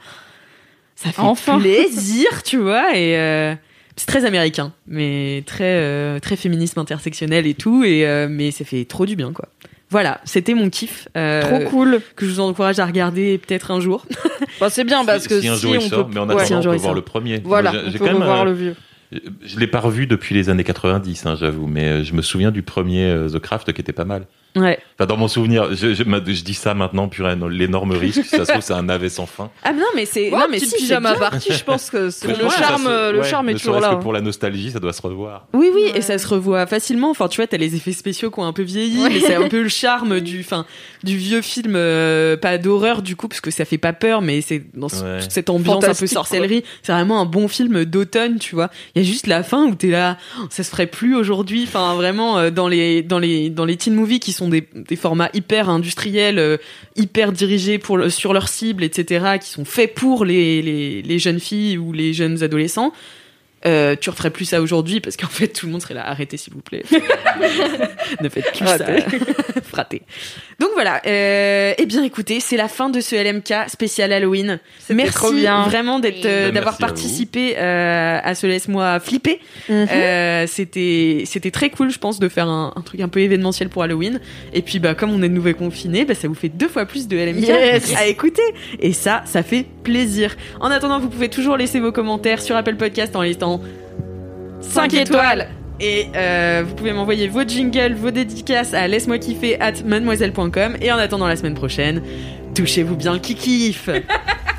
ça fait Enfin. plaisir, tu vois. Et euh, c'est très américain, mais très, euh, très féminisme intersectionnel et tout. Et euh, mais ça fait trop du bien, quoi. Voilà, c'était mon kiff. euh, Trop cool. Que je vous encourage à regarder peut-être un jour. Bah, c'est bien parce Si- que si un si jour il on sort, peut. mais en ouais. attendant, Si un on jour peut voir sort. le premier. Voilà, Moi, j'ai- on j'ai peut quand même, revoir le vieux. Je l'ai pas revu depuis les années 90, hein, j'avoue, mais euh, je me souviens du premier euh, The Craft qui était pas mal. Ouais. Enfin, dans mon souvenir, je, je, dis ça maintenant, purée, l'énorme risque, si ça se trouve, c'est un navet sans fin. Ah non, mais c'est, Ouais, non, mais si, pyjama party, je pense que le pense que ça charme, se- le ouais, charme est ne toujours là. que pour la nostalgie, ça doit se revoir. Oui, oui, Ouais. et ça se revoit facilement. Enfin, tu vois, t'as les effets spéciaux qui ont un peu vieilli, mais c'est un peu le charme du, enfin, du vieux film, euh, pas d'horreur du coup, parce que ça fait pas peur, mais c'est dans ce- Ouais. toute cette ambiance un peu sorcellerie. C'est vraiment un bon film d'automne, tu vois. Il y a juste la fin où t'es là, oh, ça se ferait plus aujourd'hui. Enfin, vraiment euh, dans les dans les dans les teen movies qui sont des, des formats hyper industriels, euh, hyper dirigés pour le- sur leur cible, etc., qui sont faits pour les les, les jeunes filles ou les jeunes adolescents. Euh, tu referais plus ça aujourd'hui parce qu'en fait tout le monde serait là arrêtez s'il vous plaît ne faites plus ça fraté donc voilà euh, eh bien écoutez c'est la fin de ce LMK spécial Halloween. Merci trop bien. vraiment d'être euh, Merci d'avoir à participé euh, à ce laisse-moi flipper. Mhm. euh, c'était c'était très cool je pense de faire un, un truc un peu événementiel pour Halloween. Et puis bah comme on est de nouveau confiné bah ça vous fait deux fois plus de LMK Yes. à écouter. Et ça ça fait plaisir. En attendant vous pouvez toujours laisser vos commentaires sur Apple Podcast en listant 5 étoiles et euh, vous pouvez m'envoyer vos jingles, vos dédicaces à laisse-moi kiffer at mademoiselle.com et en attendant la semaine prochaine, touchez-vous bien le kikif